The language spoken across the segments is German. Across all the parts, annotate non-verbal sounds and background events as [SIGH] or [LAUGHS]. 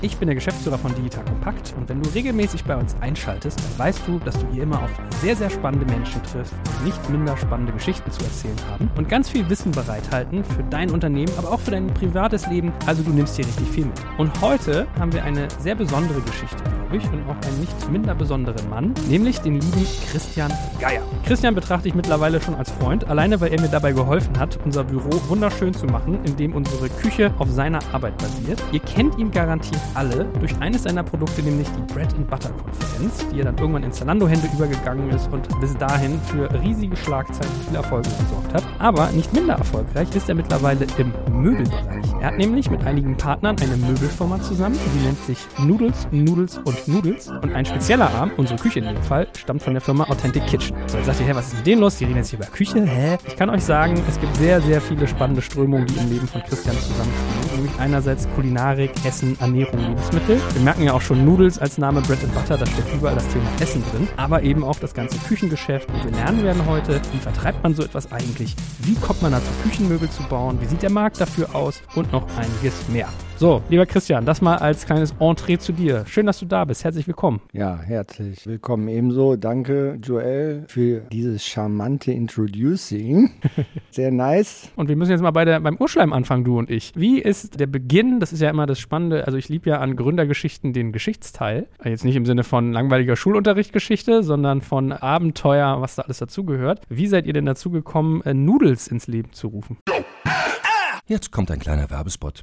Ich bin der Geschäftsführer von Digital Compact und wenn du regelmäßig bei uns einschaltest, dann weißt du, dass du hier immer auf sehr, sehr spannende Menschen triffst, die nicht minder spannende Geschichten zu erzählen haben und ganz viel Wissen bereithalten für dein Unternehmen, aber auch für dein privates Leben. Also du nimmst hier richtig viel mit. Und heute haben wir eine sehr besondere Geschichte, glaube ich, und auch einen nicht minder besonderen Mann, nämlich den lieben Christian Geier. Christian betrachte ich mittlerweile schon als Freund, alleine weil er mir dabei geholfen hat, unser Büro wunderschön zu machen, indem unsere Küche auf seiner Arbeit basiert. Ihr kennt ihn garantiert alle durch eines seiner Produkte, nämlich die Bread and Butter Konferenz, die ja dann irgendwann in Zalando-Hände übergegangen ist und bis dahin für riesige Schlagzeilen viel Erfolg gesorgt hat. Aber nicht minder erfolgreich ist er mittlerweile im Möbelbereich. Er hat nämlich mit einigen Partnern eine Möbelfirma zusammen, die nennt sich Noodles, Noodles und Noodles. Und ein spezieller Arm, unsere Küche in dem Fall, stammt von der Firma Authentic Kitchen. So, jetzt sagt ihr, hä, was ist mit denen los? Die reden jetzt hier über Küche, hä? Ich kann euch sagen, es gibt sehr, sehr viele spannende Strömungen, die im Leben von Christian zusammenspielen. Nämlich einerseits Kulinarik, Essen, Ernährung, Lebensmittel. Wir merken ja auch schon Noodles als Name Bread and Butter, da steckt überall das Thema Essen drin. Aber eben auch das ganze Küchengeschäft. Und wir lernen werden heute, wie vertreibt man so etwas eigentlich? Wie kommt man dazu, Küchenmöbel zu bauen? Wie sieht der Markt dafür aus? Und noch einiges mehr. So, lieber Christian, das mal als kleines Entree zu dir. Schön, dass du da bist. Herzlich willkommen. Ja, herzlich willkommen ebenso. Danke, Joel, für dieses charmante Introducing. [LAUGHS] Sehr nice. Und wir müssen jetzt mal bei der, beim Urschleim anfangen, du und ich. Wie ist der Beginn? Das ist ja immer das Spannende. Also, ich liebe ja an Gründergeschichten den Geschichtsteil. Jetzt nicht im Sinne von langweiliger Schulunterrichtgeschichte, sondern von Abenteuer, was da alles dazugehört. Wie seid ihr denn dazu gekommen, äh, Noodles ins Leben zu rufen? Jetzt kommt ein kleiner Werbespot.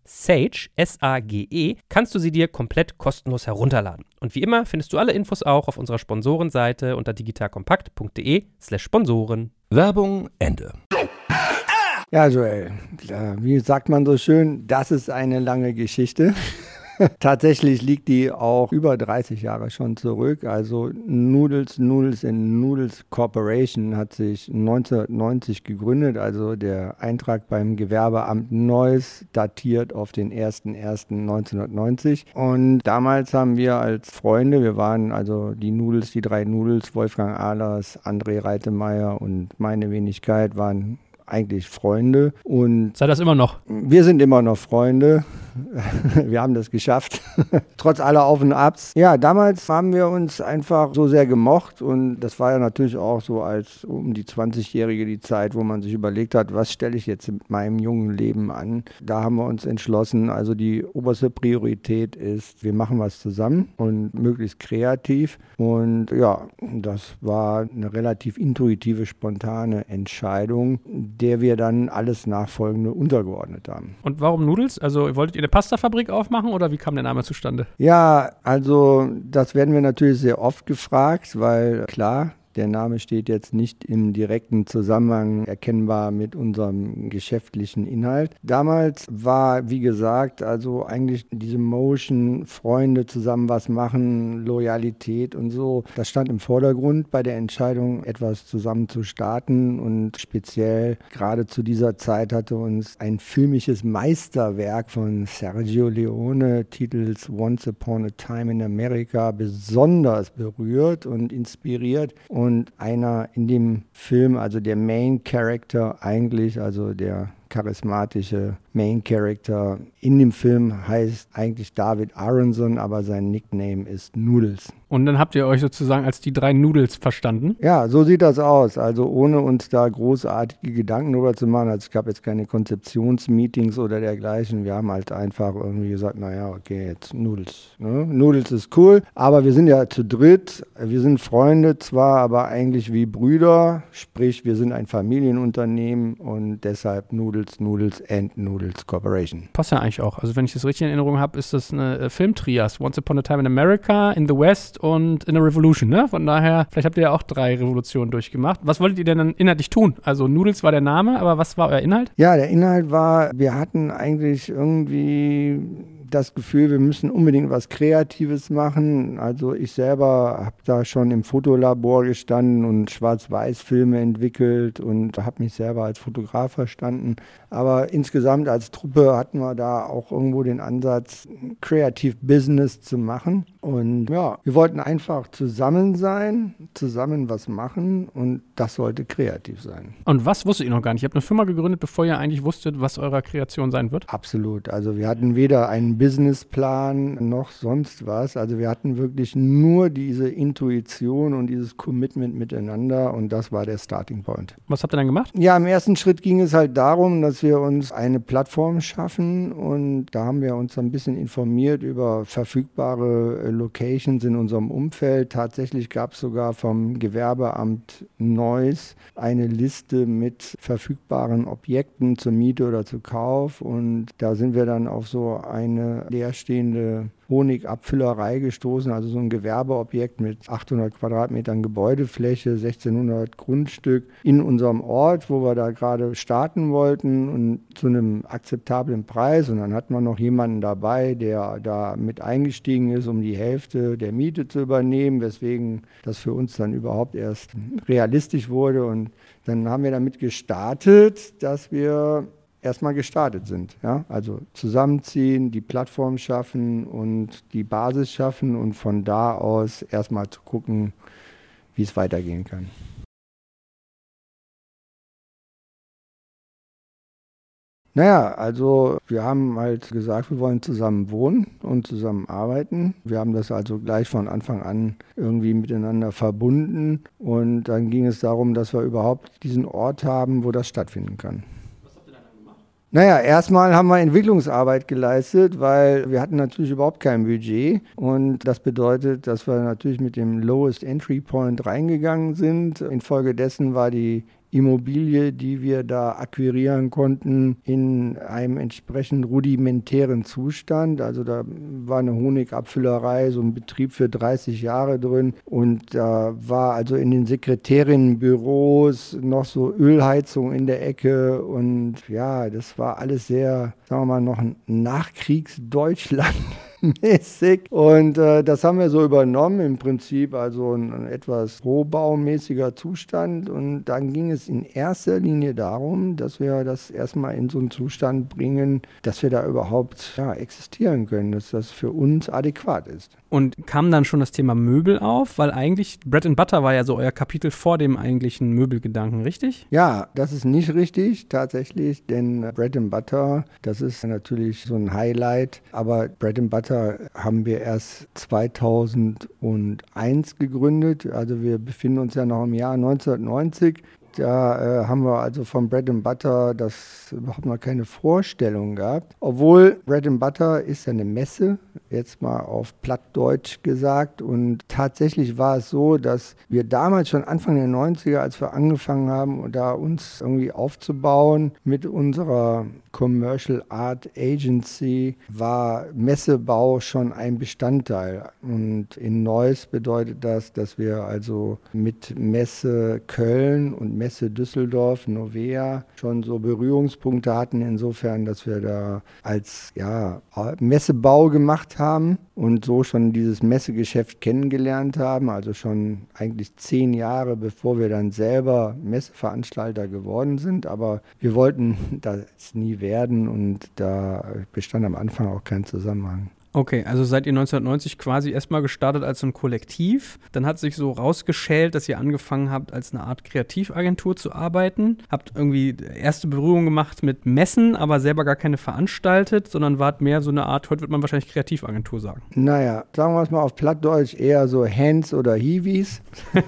Sage, S-A-G-E, kannst du sie dir komplett kostenlos herunterladen. Und wie immer findest du alle Infos auch auf unserer Sponsorenseite unter digitalkompakt.de slash Sponsoren. Werbung Ende. Ja, Joel, wie sagt man so schön, das ist eine lange Geschichte. [LAUGHS] Tatsächlich liegt die auch über 30 Jahre schon zurück. Also Noodles, Noodles in Noodles Corporation hat sich 1990 gegründet. Also der Eintrag beim Gewerbeamt Neuss datiert auf den 01.01.1990. Und damals haben wir als Freunde, wir waren also die Noodles, die drei Noodles, Wolfgang Ahlers, André Reitemeyer und meine Wenigkeit waren eigentlich Freunde. Und Sei das immer noch? Wir sind immer noch Freunde. [LAUGHS] wir haben das geschafft. [LAUGHS] Trotz aller Auf und Abs. Ja, damals haben wir uns einfach so sehr gemocht und das war ja natürlich auch so als um die 20-Jährige die Zeit, wo man sich überlegt hat, was stelle ich jetzt mit meinem jungen Leben an. Da haben wir uns entschlossen, also die oberste Priorität ist, wir machen was zusammen und möglichst kreativ. Und ja, das war eine relativ intuitive, spontane Entscheidung, der wir dann alles Nachfolgende untergeordnet haben. Und warum Nudels? Also wolltet ihr eine Pastafabrik aufmachen oder wie kam der Name zustande? Ja, also das werden wir natürlich sehr oft gefragt, weil klar, Der Name steht jetzt nicht im direkten Zusammenhang erkennbar mit unserem geschäftlichen Inhalt. Damals war, wie gesagt, also eigentlich diese Motion, Freunde zusammen was machen, Loyalität und so, das stand im Vordergrund bei der Entscheidung, etwas zusammen zu starten und speziell gerade zu dieser Zeit hatte uns ein filmisches Meisterwerk von Sergio Leone, titels Once Upon a Time in America, besonders berührt und inspiriert einer in dem Film, also der Main Character eigentlich, also der charismatische Main Character in dem Film heißt eigentlich David Aronson, aber sein Nickname ist Noodles. Und dann habt ihr euch sozusagen als die drei Noodles verstanden? Ja, so sieht das aus. Also ohne uns da großartige Gedanken drüber zu machen. Also es gab jetzt keine Konzeptionsmeetings oder dergleichen. Wir haben halt einfach irgendwie gesagt, naja, okay, jetzt Noodles. Ne? Noodles ist cool, aber wir sind ja zu dritt. Wir sind Freunde zwar, aber eigentlich wie Brüder. Sprich, wir sind ein Familienunternehmen und deshalb Noodles, Noodles and Noodles Corporation. Passt ja eigentlich auch. Also wenn ich das richtig in Erinnerung habe, ist das eine äh, Filmtrias. Once Upon a Time in America, In the West und In a Revolution, ne? Von daher, vielleicht habt ihr ja auch drei Revolutionen durchgemacht. Was wolltet ihr denn dann inhaltlich tun? Also Noodles war der Name, aber was war euer Inhalt? Ja, der Inhalt war, wir hatten eigentlich irgendwie das Gefühl, wir müssen unbedingt was Kreatives machen. Also ich selber habe da schon im Fotolabor gestanden und Schwarz-Weiß-Filme entwickelt und habe mich selber als Fotograf verstanden. Aber insgesamt als Truppe hatten wir da auch irgendwo den Ansatz, Creative Business zu machen. Und ja, wir wollten einfach zusammen sein, zusammen was machen und das sollte kreativ sein. Und was wusstet ihr noch gar nicht? Ihr habt eine Firma gegründet, bevor ihr eigentlich wusstet, was eure Kreation sein wird? Absolut. Also wir hatten weder einen Businessplan noch sonst was. Also wir hatten wirklich nur diese Intuition und dieses Commitment miteinander und das war der Starting Point. Was habt ihr dann gemacht? Ja, im ersten Schritt ging es halt darum, dass wir uns eine Plattform schaffen und da haben wir uns ein bisschen informiert über verfügbare Locations in unserem Umfeld. Tatsächlich gab es sogar vom Gewerbeamt Neuss eine Liste mit verfügbaren Objekten zur Miete oder zu Kauf. Und da sind wir dann auf so eine leerstehende Honigabfüllerei gestoßen, also so ein Gewerbeobjekt mit 800 Quadratmetern Gebäudefläche, 1600 Grundstück in unserem Ort, wo wir da gerade starten wollten und zu einem akzeptablen Preis. Und dann hatten wir noch jemanden dabei, der da mit eingestiegen ist, um die Hälfte der Miete zu übernehmen, weswegen das für uns dann überhaupt erst realistisch wurde. Und dann haben wir damit gestartet, dass wir erstmal gestartet sind. Ja? Also zusammenziehen, die Plattform schaffen und die Basis schaffen und von da aus erstmal zu gucken, wie es weitergehen kann. Naja, also wir haben halt gesagt, wir wollen zusammen wohnen und zusammen arbeiten. Wir haben das also gleich von Anfang an irgendwie miteinander verbunden und dann ging es darum, dass wir überhaupt diesen Ort haben, wo das stattfinden kann. Naja, erstmal haben wir Entwicklungsarbeit geleistet, weil wir hatten natürlich überhaupt kein Budget. Und das bedeutet, dass wir natürlich mit dem Lowest Entry Point reingegangen sind. Infolgedessen war die Immobilie, die wir da akquirieren konnten, in einem entsprechend rudimentären Zustand. Also da war eine Honigabfüllerei, so ein Betrieb für 30 Jahre drin und da war also in den Sekretärinnenbüros noch so Ölheizung in der Ecke und ja, das war alles sehr, sagen wir mal, noch ein Nachkriegsdeutschland. [LAUGHS] mäßig. Und äh, das haben wir so übernommen, im Prinzip also ein, ein etwas rohbaumäßiger Zustand. Und dann ging es in erster Linie darum, dass wir das erstmal in so einen Zustand bringen, dass wir da überhaupt ja, existieren können, dass das für uns adäquat ist. Und kam dann schon das Thema Möbel auf? Weil eigentlich Bread and Butter war ja so euer Kapitel vor dem eigentlichen Möbelgedanken, richtig? Ja, das ist nicht richtig tatsächlich, denn Bread and Butter, das ist natürlich so ein Highlight. Aber Bread and Butter haben wir erst 2001 gegründet. Also wir befinden uns ja noch im Jahr 1990 Da äh, haben wir also vom Bread and Butter das überhaupt noch keine Vorstellung gehabt. Obwohl Bread and Butter ist ja eine Messe, jetzt mal auf Plattdeutsch gesagt. Und tatsächlich war es so, dass wir damals schon Anfang der 90er, als wir angefangen haben, da uns irgendwie aufzubauen mit unserer Commercial Art Agency, war Messebau schon ein Bestandteil. Und in Neuss bedeutet das, dass wir also mit Messe Köln und Messe Düsseldorf, Novea, schon so Berührungspunkte hatten, insofern, dass wir da als ja, Messebau gemacht haben und so schon dieses Messegeschäft kennengelernt haben, also schon eigentlich zehn Jahre bevor wir dann selber Messeveranstalter geworden sind. Aber wir wollten [LAUGHS] das nie werden und da bestand am Anfang auch kein Zusammenhang. Okay, also seid ihr 1990 quasi erstmal gestartet als ein Kollektiv. Dann hat sich so rausgeschält, dass ihr angefangen habt, als eine Art Kreativagentur zu arbeiten. Habt irgendwie erste Berührung gemacht mit Messen, aber selber gar keine veranstaltet, sondern wart mehr so eine Art, heute wird man wahrscheinlich Kreativagentur sagen. Naja, sagen wir es mal auf Plattdeutsch, eher so Hands oder Hiwis. [LAUGHS]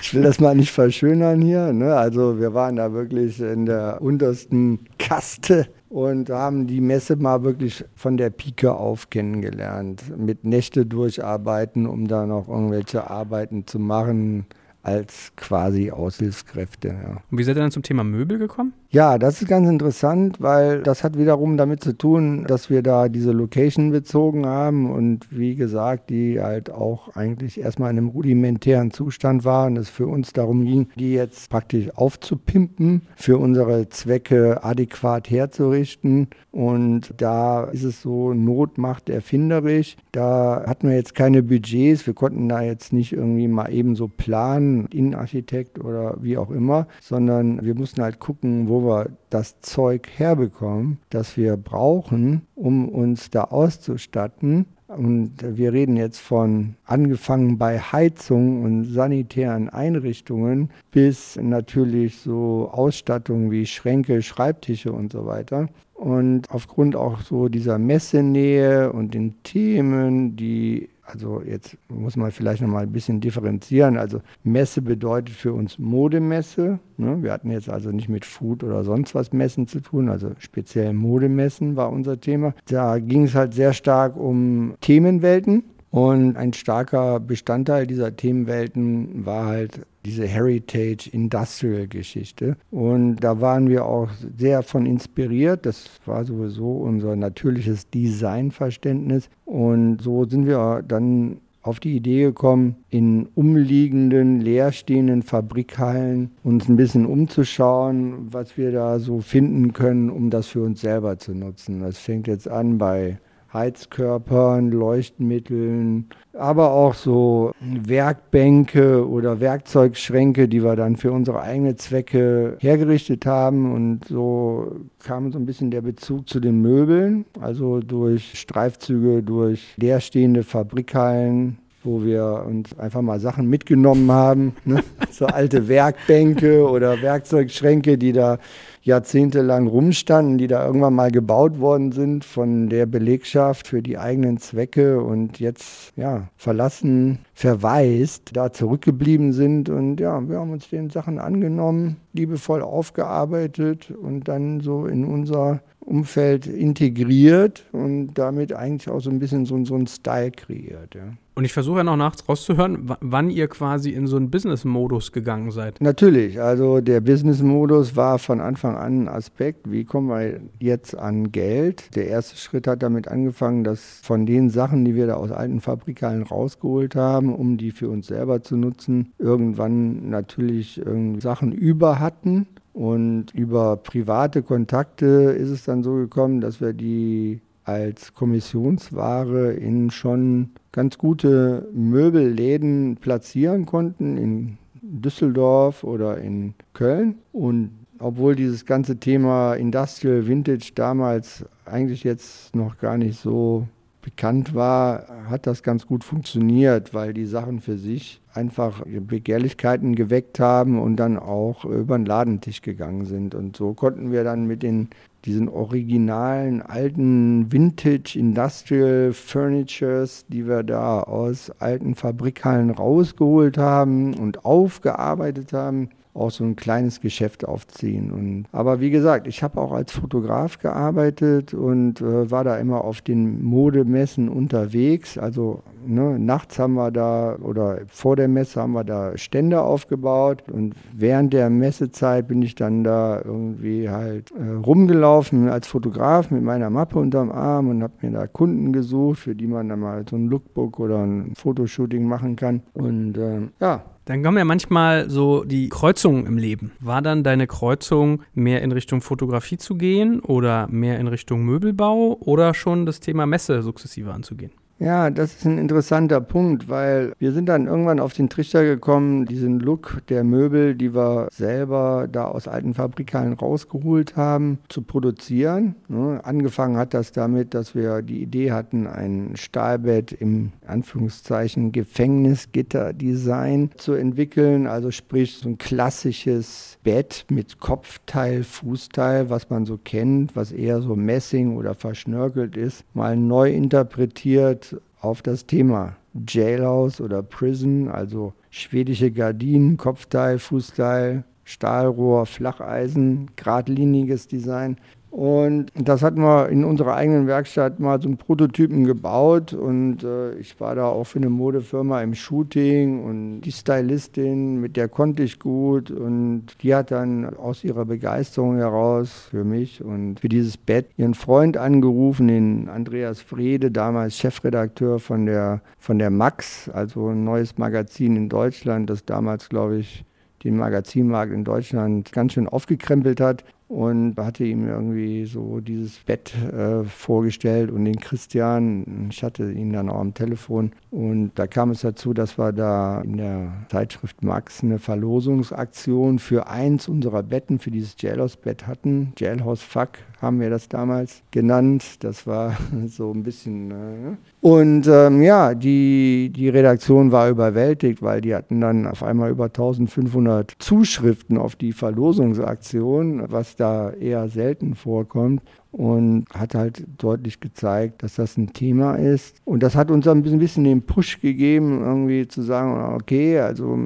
ich will das mal nicht verschönern hier. Ne? Also wir waren da wirklich in der untersten Kaste und haben die Messe mal wirklich von der Pike auf kennengelernt. Mit Nächte durcharbeiten, um da noch irgendwelche Arbeiten zu machen als quasi Aushilfskräfte. Ja. Und wie seid ihr dann zum Thema Möbel gekommen? Ja, das ist ganz interessant, weil das hat wiederum damit zu tun, dass wir da diese Location bezogen haben und wie gesagt, die halt auch eigentlich erstmal in einem rudimentären Zustand war und es für uns darum ging, die jetzt praktisch aufzupimpen, für unsere Zwecke adäquat herzurichten. Und da ist es so, Not macht erfinderisch. Da hatten wir jetzt keine Budgets, wir konnten da jetzt nicht irgendwie mal eben so planen, Innenarchitekt oder wie auch immer, sondern wir mussten halt gucken, wo wir das Zeug herbekommen, das wir brauchen, um uns da auszustatten. Und wir reden jetzt von angefangen bei Heizung und sanitären Einrichtungen bis natürlich so Ausstattungen wie Schränke, Schreibtische und so weiter. Und aufgrund auch so dieser Messenähe und den Themen, die also jetzt muss man vielleicht noch mal ein bisschen differenzieren. Also Messe bedeutet für uns Modemesse. Ne? Wir hatten jetzt also nicht mit Food oder sonst was Messen zu tun, also speziell Modemessen war unser Thema. Da ging es halt sehr stark um Themenwelten. Und ein starker Bestandteil dieser Themenwelten war halt diese Heritage Industrial Geschichte. Und da waren wir auch sehr von inspiriert. Das war sowieso unser natürliches Designverständnis. Und so sind wir dann auf die Idee gekommen, in umliegenden, leerstehenden Fabrikhallen uns ein bisschen umzuschauen, was wir da so finden können, um das für uns selber zu nutzen. Das fängt jetzt an bei Heizkörpern, Leuchtmitteln, aber auch so Werkbänke oder Werkzeugschränke, die wir dann für unsere eigenen Zwecke hergerichtet haben. Und so kam so ein bisschen der Bezug zu den Möbeln, also durch Streifzüge, durch leerstehende Fabrikhallen, wo wir uns einfach mal Sachen mitgenommen haben. [LAUGHS] Ne? So alte Werkbänke oder Werkzeugschränke, die da jahrzehntelang rumstanden, die da irgendwann mal gebaut worden sind von der Belegschaft für die eigenen Zwecke und jetzt ja verlassen, verwaist, da zurückgeblieben sind. Und ja, wir haben uns den Sachen angenommen, liebevoll aufgearbeitet und dann so in unser Umfeld integriert und damit eigentlich auch so ein bisschen so, so einen Style kreiert. Ja. Und ich versuche ja noch nachts rauszuhören, wann ihr quasi in so einen Business-Modus gegangen seid. Natürlich, also der Business-Modus war von Anfang an ein Aspekt, wie kommen wir jetzt an Geld. Der erste Schritt hat damit angefangen, dass von den Sachen, die wir da aus alten Fabrikalen rausgeholt haben, um die für uns selber zu nutzen, irgendwann natürlich Sachen über hatten. Und über private Kontakte ist es dann so gekommen, dass wir die als Kommissionsware in schon ganz gute Möbelläden platzieren konnten, in Düsseldorf oder in Köln. Und obwohl dieses ganze Thema Industrial Vintage damals eigentlich jetzt noch gar nicht so bekannt war, hat das ganz gut funktioniert, weil die Sachen für sich einfach Begehrlichkeiten geweckt haben und dann auch über den Ladentisch gegangen sind. Und so konnten wir dann mit den diesen originalen alten Vintage Industrial Furnitures, die wir da aus alten Fabrikhallen rausgeholt haben und aufgearbeitet haben, auch so ein kleines Geschäft aufziehen. Und, aber wie gesagt, ich habe auch als Fotograf gearbeitet und äh, war da immer auf den Modemessen unterwegs. Also ne, nachts haben wir da oder vor der Messe haben wir da Stände aufgebaut und während der Messezeit bin ich dann da irgendwie halt äh, rumgelaufen als Fotograf mit meiner Mappe unterm Arm und habe mir da Kunden gesucht, für die man dann mal so ein Lookbook oder ein Fotoshooting machen kann. Und äh, ja, dann kommen ja manchmal so die Kreuzungen im Leben. War dann deine Kreuzung mehr in Richtung Fotografie zu gehen oder mehr in Richtung Möbelbau oder schon das Thema Messe sukzessive anzugehen? Ja, das ist ein interessanter Punkt, weil wir sind dann irgendwann auf den Trichter gekommen, diesen Look der Möbel, die wir selber da aus alten Fabrikalen rausgeholt haben, zu produzieren. Ne, angefangen hat das damit, dass wir die Idee hatten, ein Stahlbett im Anführungszeichen Gefängnisgitter-Design zu entwickeln, also sprich so ein klassisches Bett mit Kopfteil, Fußteil, was man so kennt, was eher so Messing oder verschnörkelt ist, mal neu interpretiert auf das Thema Jailhouse oder Prison, also schwedische Gardinen, Kopfteil, Fußteil, Stahlrohr, Flacheisen, geradliniges Design. Und das hatten wir in unserer eigenen Werkstatt mal einen Prototypen gebaut. Und äh, ich war da auch für eine Modefirma im Shooting. Und die Stylistin, mit der konnte ich gut. Und die hat dann aus ihrer Begeisterung heraus für mich und für dieses Bett ihren Freund angerufen, den Andreas Frede, damals Chefredakteur von der, von der Max, also ein neues Magazin in Deutschland, das damals, glaube ich, den Magazinmarkt in Deutschland ganz schön aufgekrempelt hat und hatte ihm irgendwie so dieses Bett äh, vorgestellt und den Christian, ich hatte ihn dann auch am Telefon und da kam es dazu, dass wir da in der Zeitschrift Max eine Verlosungsaktion für eins unserer Betten, für dieses Jailhouse-Bett hatten. Jailhouse Fuck haben wir das damals genannt. Das war [LAUGHS] so ein bisschen. Äh, und ähm, ja, die, die Redaktion war überwältigt, weil die hatten dann auf einmal über 1500 Zuschriften auf die Verlosungsaktion, was da eher selten vorkommt und hat halt deutlich gezeigt, dass das ein Thema ist. Und das hat uns ein bisschen den Push gegeben, irgendwie zu sagen, okay, also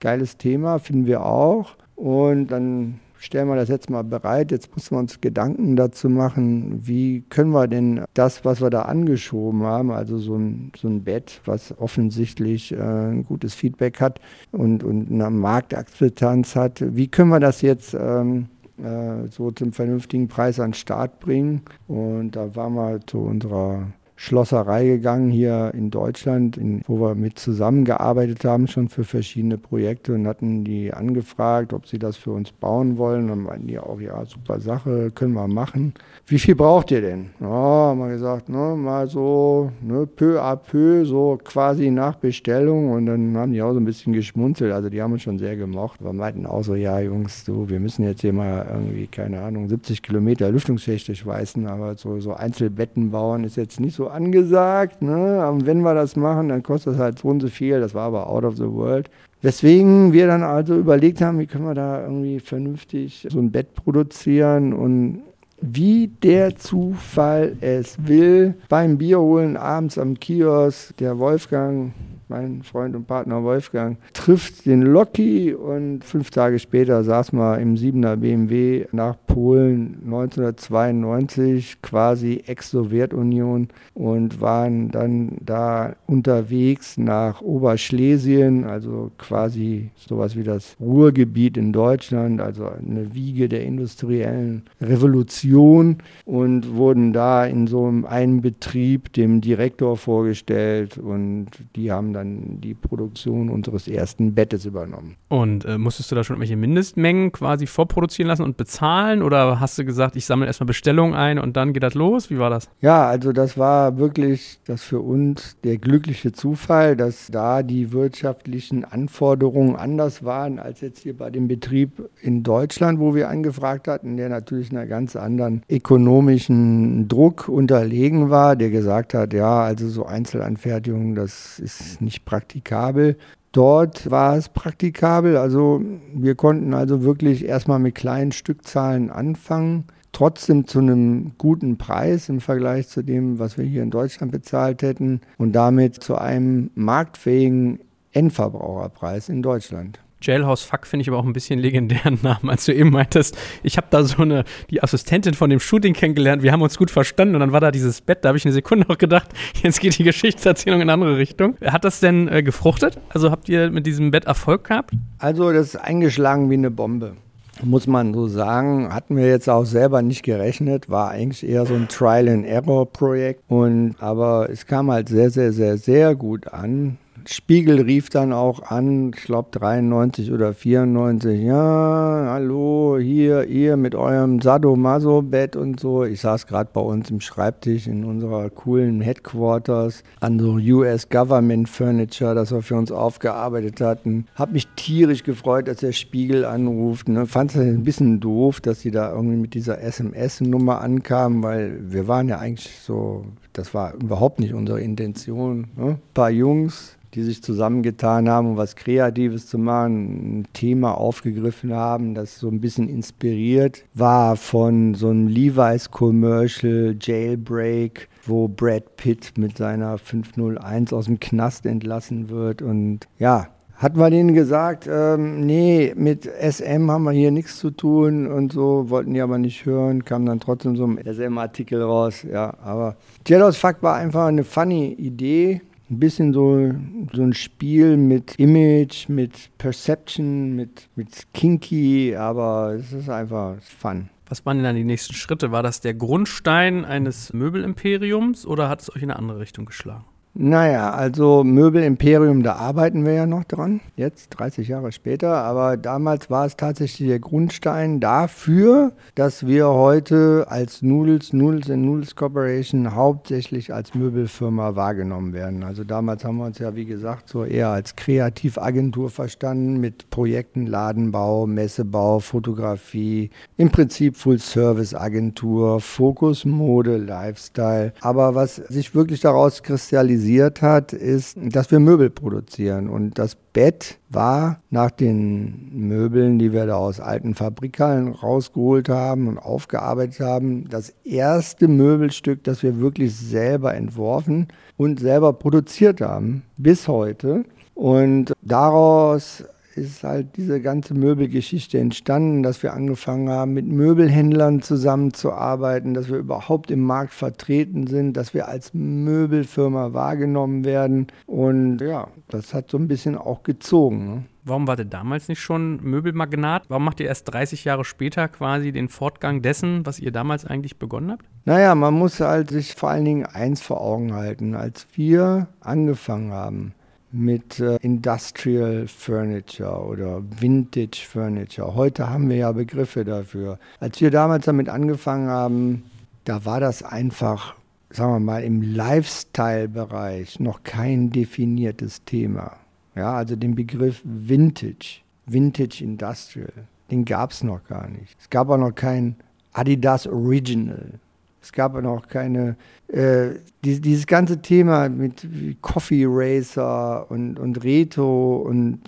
geiles Thema, finden wir auch. Und dann stellen wir das jetzt mal bereit. Jetzt müssen wir uns Gedanken dazu machen, wie können wir denn das, was wir da angeschoben haben, also so ein, so ein Bett, was offensichtlich äh, ein gutes Feedback hat und, und eine Marktakzeptanz hat, wie können wir das jetzt ähm, äh, so zum vernünftigen Preis an den Start bringen? Und da waren wir zu unserer Schlosserei gegangen hier in Deutschland, in, wo wir mit zusammengearbeitet haben, schon für verschiedene Projekte und hatten die angefragt, ob sie das für uns bauen wollen. Und meinten die auch, ja, super Sache, können wir machen. Wie viel braucht ihr denn? Ja, haben wir gesagt, ne, mal so ne, peu à peu, so quasi nach Bestellung. Und dann haben die auch so ein bisschen geschmunzelt. Also die haben uns schon sehr gemocht. Wir meinten auch so, ja, Jungs, du, wir müssen jetzt hier mal irgendwie, keine Ahnung, 70 Kilometer Lüftungsschächte schweißen, aber so, so Einzelbetten bauen ist jetzt nicht so angesagt. Ne? Wenn wir das machen, dann kostet das halt so und so viel. Das war aber out of the world. Weswegen wir dann also überlegt haben, wie können wir da irgendwie vernünftig so ein Bett produzieren und wie der Zufall es will, beim Bier holen abends am Kiosk, der Wolfgang mein Freund und Partner Wolfgang, trifft den Loki und fünf Tage später saß man im 7er BMW nach Polen 1992, quasi Ex-Sowjetunion und waren dann da unterwegs nach Oberschlesien, also quasi sowas wie das Ruhrgebiet in Deutschland, also eine Wiege der industriellen Revolution und wurden da in so einem Betrieb dem Direktor vorgestellt und die haben dann die Produktion unseres ersten Bettes übernommen. Und äh, musstest du da schon irgendwelche Mindestmengen quasi vorproduzieren lassen und bezahlen? Oder hast du gesagt, ich sammle erstmal Bestellungen ein und dann geht das los? Wie war das? Ja, also das war wirklich das für uns der glückliche Zufall, dass da die wirtschaftlichen Anforderungen anders waren als jetzt hier bei dem Betrieb in Deutschland, wo wir angefragt hatten, der natürlich einer ganz anderen ökonomischen Druck unterlegen war, der gesagt hat, ja, also so Einzelanfertigung, das ist nicht praktikabel. Dort war es praktikabel, also wir konnten also wirklich erstmal mit kleinen Stückzahlen anfangen, trotzdem zu einem guten Preis im Vergleich zu dem, was wir hier in Deutschland bezahlt hätten und damit zu einem marktfähigen Endverbraucherpreis in Deutschland. Jailhouse Fuck finde ich aber auch ein bisschen legendären [LAUGHS] Namen, als du eben meintest, ich habe da so eine, die Assistentin von dem Shooting kennengelernt, wir haben uns gut verstanden und dann war da dieses Bett, da habe ich eine Sekunde noch gedacht, [LAUGHS] jetzt geht die Geschichtserzählung in eine andere Richtung. Hat das denn äh, gefruchtet? Also habt ihr mit diesem Bett Erfolg gehabt? Also das ist eingeschlagen wie eine Bombe muss man so sagen, hatten wir jetzt auch selber nicht gerechnet, war eigentlich eher so ein Trial-and-Error-Projekt. Und aber es kam halt sehr, sehr, sehr, sehr gut an. Spiegel rief dann auch an, ich glaube 93 oder 94, ja, hallo, hier, ihr mit eurem Sadomaso-Bett und so. Ich saß gerade bei uns im Schreibtisch in unserer coolen Headquarters an so US Government Furniture, das wir für uns aufgearbeitet hatten. Hab mich tierisch gefreut, dass der Spiegel anruft. Ne? Fand es ein bisschen doof, dass sie da irgendwie mit dieser SMS-Nummer ankamen, weil wir waren ja eigentlich so, das war überhaupt nicht unsere Intention. Ne? Ein paar Jungs, die sich zusammengetan haben, um was Kreatives zu machen, ein Thema aufgegriffen haben, das so ein bisschen inspiriert war von so einem Levi's Commercial Jailbreak, wo Brad Pitt mit seiner 501 aus dem Knast entlassen wird. Und ja, hat man denen gesagt, ähm, nee, mit SM haben wir hier nichts zu tun und so, wollten die aber nicht hören, kam dann trotzdem so ein SM-Artikel raus, ja, aber Jealous Fuck war einfach eine funny Idee, ein bisschen so, so ein Spiel mit Image, mit Perception, mit, mit Kinky, aber es ist einfach fun. Was waren denn dann die nächsten Schritte? War das der Grundstein eines Möbelimperiums oder hat es euch in eine andere Richtung geschlagen? Naja, also Möbelimperium, da arbeiten wir ja noch dran, jetzt 30 Jahre später, aber damals war es tatsächlich der Grundstein dafür, dass wir heute als Noodles, Noodles and Noodles Corporation hauptsächlich als Möbelfirma wahrgenommen werden. Also damals haben wir uns ja, wie gesagt, so eher als Kreativagentur verstanden mit Projekten Ladenbau, Messebau, Fotografie, im Prinzip Full-Service-Agentur, Fokus Mode, Lifestyle. Aber was sich wirklich daraus kristallisiert, realisiert hat, ist, dass wir Möbel produzieren. Und das Bett war nach den Möbeln, die wir da aus alten Fabrikhallen rausgeholt haben und aufgearbeitet haben, das erste Möbelstück, das wir wirklich selber entworfen und selber produziert haben, bis heute. Und daraus ist halt diese ganze Möbelgeschichte entstanden, dass wir angefangen haben, mit Möbelhändlern zusammenzuarbeiten, dass wir überhaupt im Markt vertreten sind, dass wir als Möbelfirma wahrgenommen werden. Und ja, das hat so ein bisschen auch gezogen. Ne? Warum war der damals nicht schon Möbelmagnat? Warum macht ihr erst 30 Jahre später quasi den Fortgang dessen, was ihr damals eigentlich begonnen habt? Naja, man muss halt sich vor allen Dingen eins vor Augen halten. Als wir angefangen haben, mit äh, Industrial Furniture oder Vintage Furniture. Heute haben wir ja Begriffe dafür. Als wir damals damit angefangen haben, da war das einfach, sagen wir mal, im Lifestyle-Bereich noch kein definiertes Thema. Ja, also den Begriff Vintage, Vintage Industrial, den gab es noch gar nicht. Es gab auch noch kein Adidas Original. Es gab noch keine, äh, die, dieses ganze Thema mit Coffee Racer und, und Reto und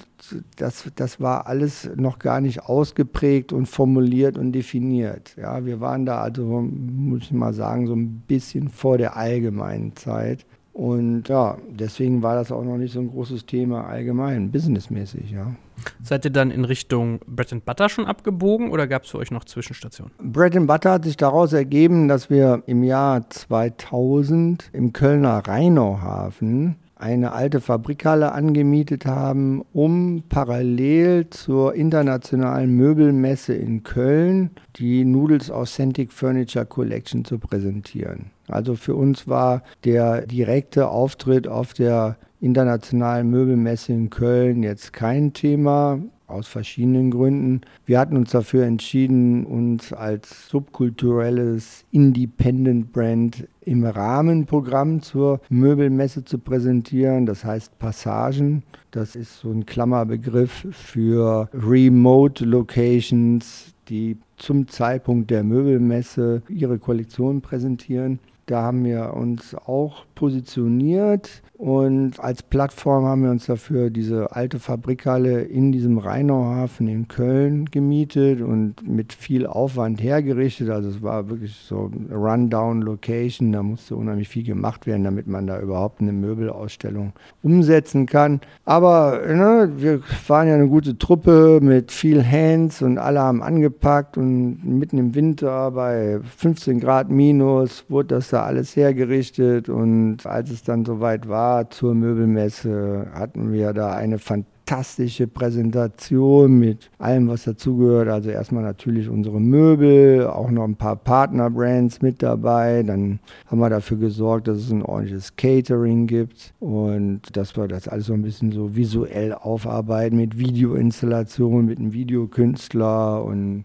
das, das war alles noch gar nicht ausgeprägt und formuliert und definiert. Ja, wir waren da also, muss ich mal sagen, so ein bisschen vor der allgemeinen Zeit. Und ja, deswegen war das auch noch nicht so ein großes Thema allgemein, businessmäßig, ja. Seid ihr dann in Richtung Bread and Butter schon abgebogen oder gab es für euch noch Zwischenstationen? Bread and Butter hat sich daraus ergeben, dass wir im Jahr 2000 im Kölner Rheinauhafen eine alte Fabrikhalle angemietet haben, um parallel zur internationalen Möbelmesse in Köln die Noodles Authentic Furniture Collection zu präsentieren. Also für uns war der direkte Auftritt auf der internationalen Möbelmesse in Köln jetzt kein Thema aus verschiedenen Gründen. Wir hatten uns dafür entschieden, uns als subkulturelles Independent Brand im Rahmenprogramm zur Möbelmesse zu präsentieren. Das heißt Passagen. Das ist so ein Klammerbegriff für Remote Locations, die zum Zeitpunkt der Möbelmesse ihre Kollektion präsentieren. Da haben wir uns auch positioniert Und als Plattform haben wir uns dafür diese alte Fabrikhalle in diesem Rheinauhafen in Köln gemietet und mit viel Aufwand hergerichtet. Also es war wirklich so eine Rundown-Location. Da musste unheimlich viel gemacht werden, damit man da überhaupt eine Möbelausstellung umsetzen kann. Aber ne, wir waren ja eine gute Truppe mit viel Hands und alle haben angepackt und mitten im Winter bei 15 Grad minus wurde das da alles hergerichtet und als es dann soweit war, zur Möbelmesse hatten wir da eine fantastische Präsentation mit allem, was dazugehört. Also erstmal natürlich unsere Möbel, auch noch ein paar Partnerbrands mit dabei. Dann haben wir dafür gesorgt, dass es ein ordentliches Catering gibt und dass wir das alles so ein bisschen so visuell aufarbeiten mit Videoinstallationen, mit einem Videokünstler und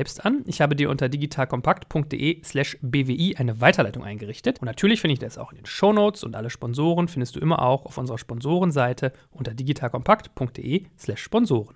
an. Ich habe dir unter digitalkompakt digitalkompakt.de slash bwi eine Weiterleitung eingerichtet. Und natürlich finde ich das auch in den Shownotes und alle Sponsoren findest du immer auch auf unserer Sponsorenseite unter digitalkompakt.de slash Sponsoren.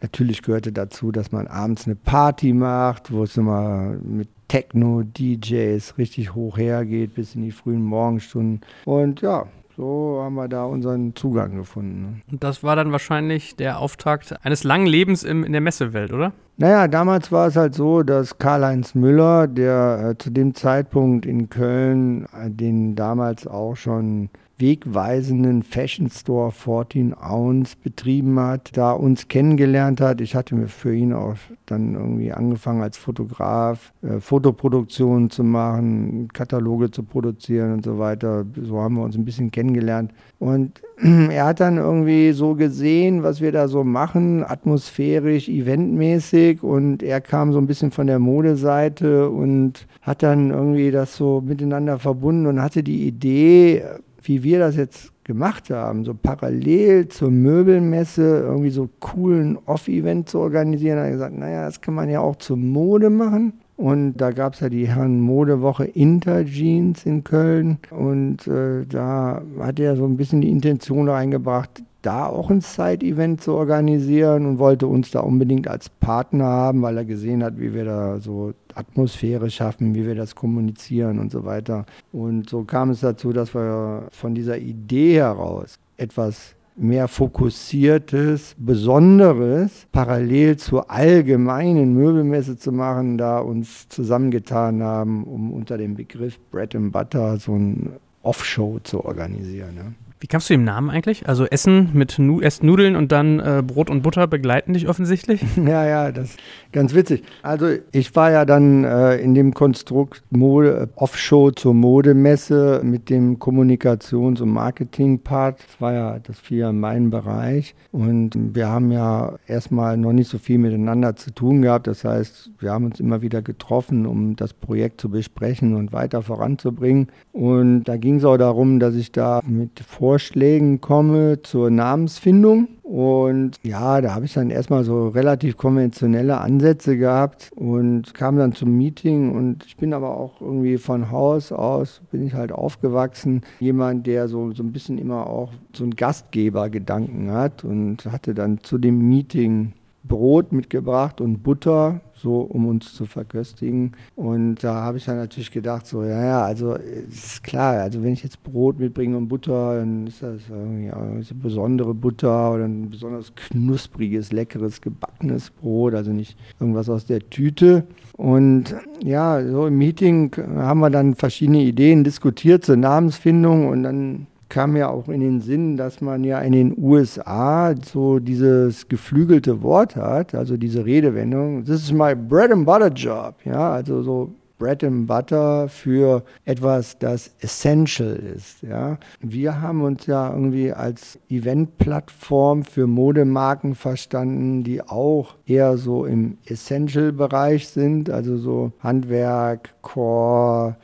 Natürlich gehörte dazu, dass man abends eine Party macht, wo es immer mit Techno-DJs richtig hoch hergeht bis in die frühen Morgenstunden. Und ja, so haben wir da unseren Zugang gefunden. Ne? Und das war dann wahrscheinlich der Auftakt eines langen Lebens im, in der Messewelt, oder? Naja, damals war es halt so, dass Karl-Heinz Müller, der äh, zu dem Zeitpunkt in Köln äh, den damals auch schon wegweisenden Fashion Store 14 Ounce betrieben hat, da uns kennengelernt hat. Ich hatte mir für ihn auch dann irgendwie angefangen als Fotograf, äh, Fotoproduktionen zu machen, Kataloge zu produzieren und so weiter. So haben wir uns ein bisschen kennengelernt. Und [CLEARS THROAT] er hat dann irgendwie so gesehen, was wir da so machen, atmosphärisch, eventmäßig. Und er kam so ein bisschen von der Modeseite und hat dann irgendwie das so miteinander verbunden und hatte die Idee, wie wir das jetzt gemacht haben, so parallel zur Möbelmesse irgendwie so coolen Off-Event zu organisieren, hat er gesagt, naja, das kann man ja auch zur Mode machen. Und da gab es ja die Herren Modewoche Interjeans in Köln. Und äh, da hat er so ein bisschen die Intention reingebracht, da auch ein Side-Event zu organisieren und wollte uns da unbedingt als Partner haben, weil er gesehen hat, wie wir da so Atmosphäre schaffen, wie wir das kommunizieren und so weiter. Und so kam es dazu, dass wir von dieser Idee heraus etwas mehr fokussiertes, besonderes, parallel zur allgemeinen Möbelmesse zu machen, da uns zusammengetan haben, um unter dem Begriff Bread and Butter so ein Offshow zu organisieren. Ne? Wie kamst du dem Namen eigentlich? Also Essen mit nu erst Nudeln und dann äh, Brot und Butter begleiten dich offensichtlich? [LAUGHS] Ja, ja, das ist ganz witzig. Also ich war ja dann äh, in dem Konstrukt Mode, Offshow zur Modemesse mit dem Kommunikations- und Marketing-Part. Das war ja, das fiel ja in meinen Bereich. Und wir haben ja erstmal noch nicht so viel miteinander zu tun gehabt. Das heißt, wir haben uns immer wieder getroffen, um das Projekt zu besprechen und weiter voranzubringen. Und da ging es auch darum, dass ich da mit Vor Vorschlägen komme zur Namensfindung. Und ja, da habe ich dann erstmal so relativ konventionelle Ansätze gehabt und kam dann zum Meeting. Und ich bin aber auch irgendwie von Haus aus, bin ich halt aufgewachsen, jemand, der so, so ein bisschen immer auch so einen Gastgebergedanken hat und hatte dann zu dem Meeting Brot mitgebracht und Butter, so um uns zu verköstigen. Und da habe ich dann natürlich gedacht, so, ja, ja, also ist klar, also wenn ich jetzt Brot mitbringe und Butter, dann ist das irgendwie eine besondere Butter oder ein besonders knuspriges, leckeres, gebackenes Brot, also nicht irgendwas aus der Tüte. Und ja, so im Meeting haben wir dann verschiedene Ideen diskutiert zur Namensfindung und dann kam mir auch in den Sinn, dass man ja in den USA so dieses geflügelte Wort hat, also diese Redewendung, this is my bread and butter job, ja, also so Bread and Butter für etwas, das essential ist. Ja. Wir haben uns ja irgendwie als Eventplattform für Modemarken verstanden, die auch eher so im Essential-Bereich sind, also so Handwerk, Core,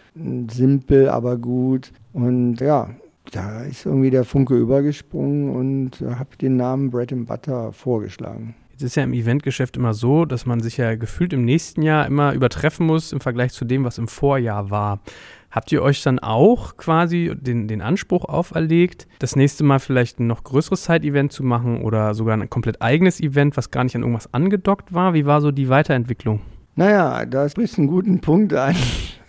simpel, aber gut. Und ja, da ist irgendwie der Funke übergesprungen und habe den Namen Bread and Butter vorgeschlagen. Jetzt ist ja im Eventgeschäft immer so, dass man sich ja gefühlt im nächsten Jahr immer übertreffen muss im Vergleich zu dem, was im Vorjahr war. Habt ihr euch dann auch quasi den, den Anspruch auferlegt, das nächste Mal vielleicht ein noch größeres Side-Event zu machen oder sogar ein komplett eigenes Event, was gar nicht an irgendwas angedockt war? Wie war so die Weiterentwicklung? Naja, da sprichst du einen guten Punkt an.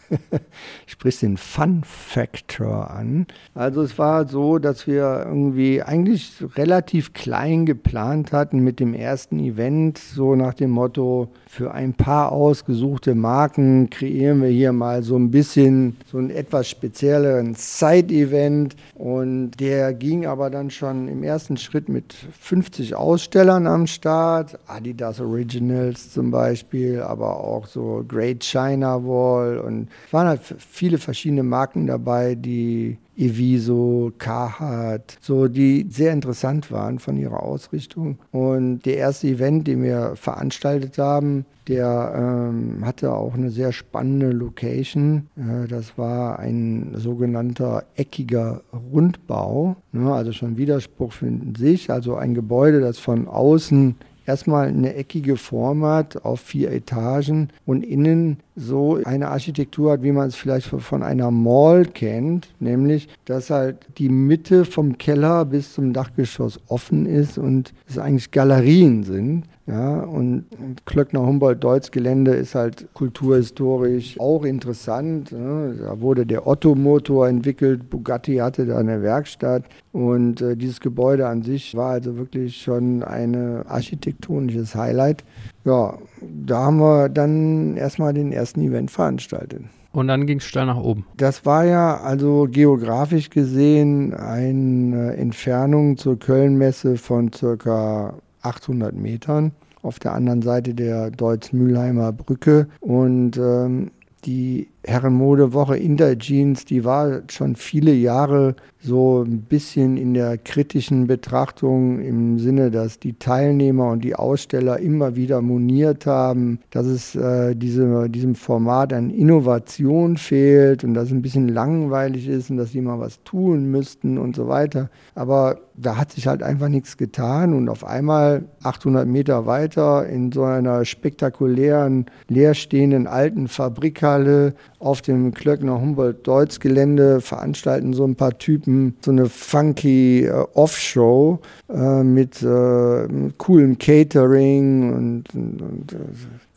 [LAUGHS] sprichst den Fun Factor an. Also es war so, dass wir irgendwie eigentlich relativ klein geplant hatten mit dem ersten Event, so nach dem Motto, für ein paar ausgesuchte Marken kreieren wir hier mal so ein bisschen so einen etwas spezielleren Side-Event. Und der ging aber dann schon im ersten Schritt mit 50 Ausstellern am Start. Adidas Originals zum Beispiel, aber auch so Great China Wall. Und waren halt viele verschiedene Marken dabei, die Eviso, Carhartt, so die sehr interessant waren von ihrer Ausrichtung. Und der erste Event, den wir veranstaltet haben, der ähm, hatte auch eine sehr spannende Location. Äh, das war ein sogenannter eckiger Rundbau, ne, also schon Widerspruch für sich, also ein Gebäude, das von außen erstmal eine eckige Form hat auf vier Etagen und innen so eine Architektur hat, wie man es vielleicht von einer Mall kennt, nämlich dass halt die Mitte vom Keller bis zum Dachgeschoss offen ist und es eigentlich Galerien sind. Ja, und Klöckner Humboldt-Deutz-Gelände ist halt kulturhistorisch auch interessant. Ne? Da wurde der Otto-Motor entwickelt, Bugatti hatte da eine Werkstatt und äh, dieses Gebäude an sich war also wirklich schon ein architektonisches Highlight. Ja, da haben wir dann erstmal den ersten Event veranstaltet. Und dann ging es steil nach oben. Das war ja also geografisch gesehen eine Entfernung zur Kölnmesse von circa 800 Metern auf der anderen Seite der Deutz-Mülheimer Brücke. Und ähm, die Herrenmodewoche Interjeans, die war schon viele Jahre so ein bisschen in der kritischen Betrachtung im Sinne, dass die Teilnehmer und die Aussteller immer wieder moniert haben, dass es äh, diese, diesem Format an Innovation fehlt und dass es ein bisschen langweilig ist und dass sie mal was tun müssten und so weiter. Aber da hat sich halt einfach nichts getan und auf einmal 800 Meter weiter in so einer spektakulären, leerstehenden alten Fabrikhalle auf dem Klöckner Humboldt-Deutz-Gelände veranstalten so ein paar Typen so eine funky äh, Off-Show äh, mit, äh, mit, coolem Catering und, und, und äh,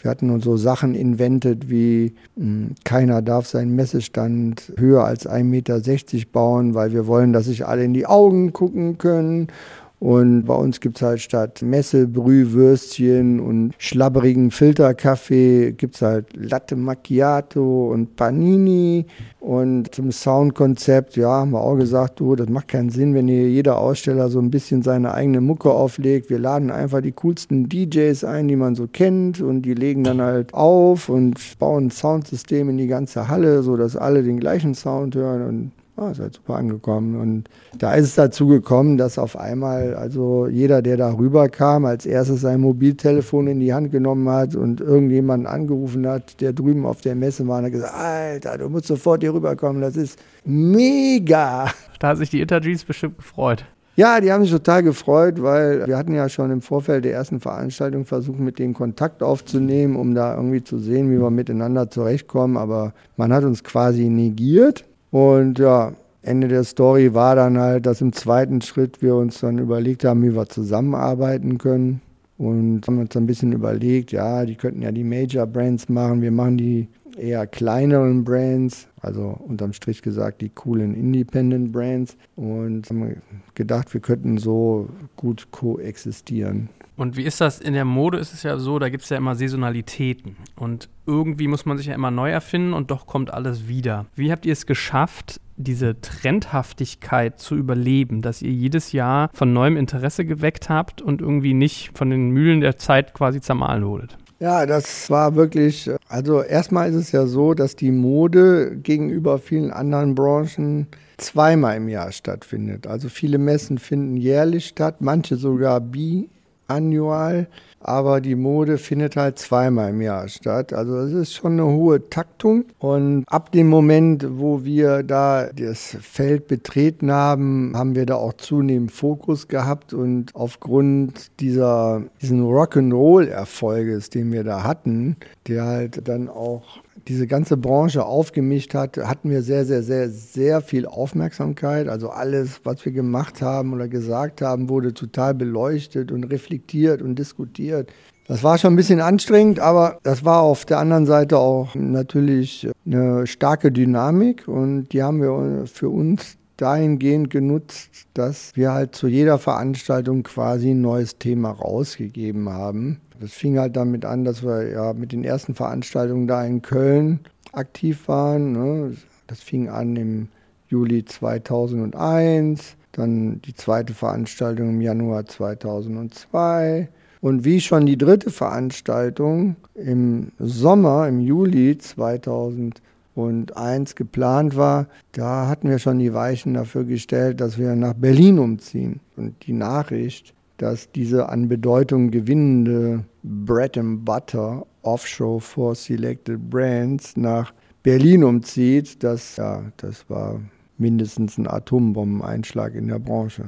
wir hatten uns so Sachen inventet wie mh, hm, keiner darf seinen Messestand höher als 1,60 Meter bauen, weil wir wollen, dass sich alle in die Augen gucken können und bei uns gibt es halt statt Messe, Brühwürstchen und schlabberigen Filterkaffee gibt es halt Latte Macchiato und Panini. Und zum Soundkonzept, ja, haben wir auch gesagt, du, das macht keinen Sinn, wenn hier jeder Aussteller so ein bisschen seine eigene Mucke auflegt. Wir laden einfach die coolsten DJs ein, die man so kennt und die legen dann halt auf und bauen ein Soundsystem in die ganze Halle, sodass alle den gleichen Sound hören und Ah, ist halt super angekommen. Und da ist es dazu gekommen, dass auf einmal also jeder, der da rüberkam, als erstes sein Mobiltelefon in die Hand genommen hat und irgendjemanden angerufen hat, der drüben auf der Messe war und hat gesagt, Alter, du musst sofort hier rüberkommen, das ist mega. Da hat sich die Intergees bestimmt gefreut. Ja, die haben sich total gefreut, weil wir hatten ja schon im Vorfeld der ersten Veranstaltung versucht, mit denen Kontakt aufzunehmen, um da irgendwie zu sehen, wie wir miteinander zurechtkommen. Aber man hat uns quasi negiert. Und ja, Ende der Story war dann halt, dass im zweiten Schritt wir uns dann überlegt haben, wie wir zusammenarbeiten können. und haben uns ein bisschen überlegt, ja, die könnten ja die Major Brands machen, wir machen die eher kleineren Brands, also unterm Strich gesagt die coolen Independent Brands und haben gedacht, wir könnten so gut koexistieren. Und wie ist das in der Mode? Ist es ja so, da gibt es ja immer Saisonalitäten und irgendwie muss man sich ja immer neu erfinden und doch kommt alles wieder. Wie habt ihr es geschafft, diese Trendhaftigkeit zu überleben, dass ihr jedes Jahr von neuem Interesse geweckt habt und irgendwie nicht von den Mühlen der Zeit quasi zermahlen wurdet? Ja, das war wirklich, also erstmal ist es ja so, dass die Mode gegenüber vielen anderen Branchen zweimal im Jahr stattfindet. Also viele Messen finden jährlich statt, manche sogar biannual aber die Mode findet halt zweimal im Jahr statt. Also es ist schon eine hohe Taktung. Und ab dem Moment, wo wir da das Feld betreten haben, haben wir da auch zunehmend Fokus gehabt. Und aufgrund dieser, diesen Rock'n'Roll-Erfolges, den wir da hatten, der halt dann auch diese ganze Branche aufgemischt hat, hatten wir sehr, sehr, sehr, sehr viel Aufmerksamkeit. Also alles, was wir gemacht haben oder gesagt haben, wurde total beleuchtet und reflektiert und diskutiert. Das war schon ein bisschen anstrengend, aber das war auf der anderen Seite auch natürlich eine starke Dynamik und die haben wir für uns dahingehend genutzt, dass wir halt zu jeder Veranstaltung quasi ein neues Thema rausgegeben haben. Das fing halt damit an, dass wir ja mit den ersten Veranstaltungen da in Köln aktiv waren. Ne? Das fing an im Juli 2001, dann die zweite Veranstaltung im Januar 2002 und wie schon die dritte Veranstaltung im Sommer, im Juli 2001 geplant war, da hatten wir schon die Weichen dafür gestellt, dass wir nach Berlin umziehen. Und die Nachricht, dass diese an Bedeutung gewinnende Bread and Butter Offshore for Selected Brands nach Berlin umzieht, das, ja, das war mindestens ein Atombombeneinschlag in der Branche.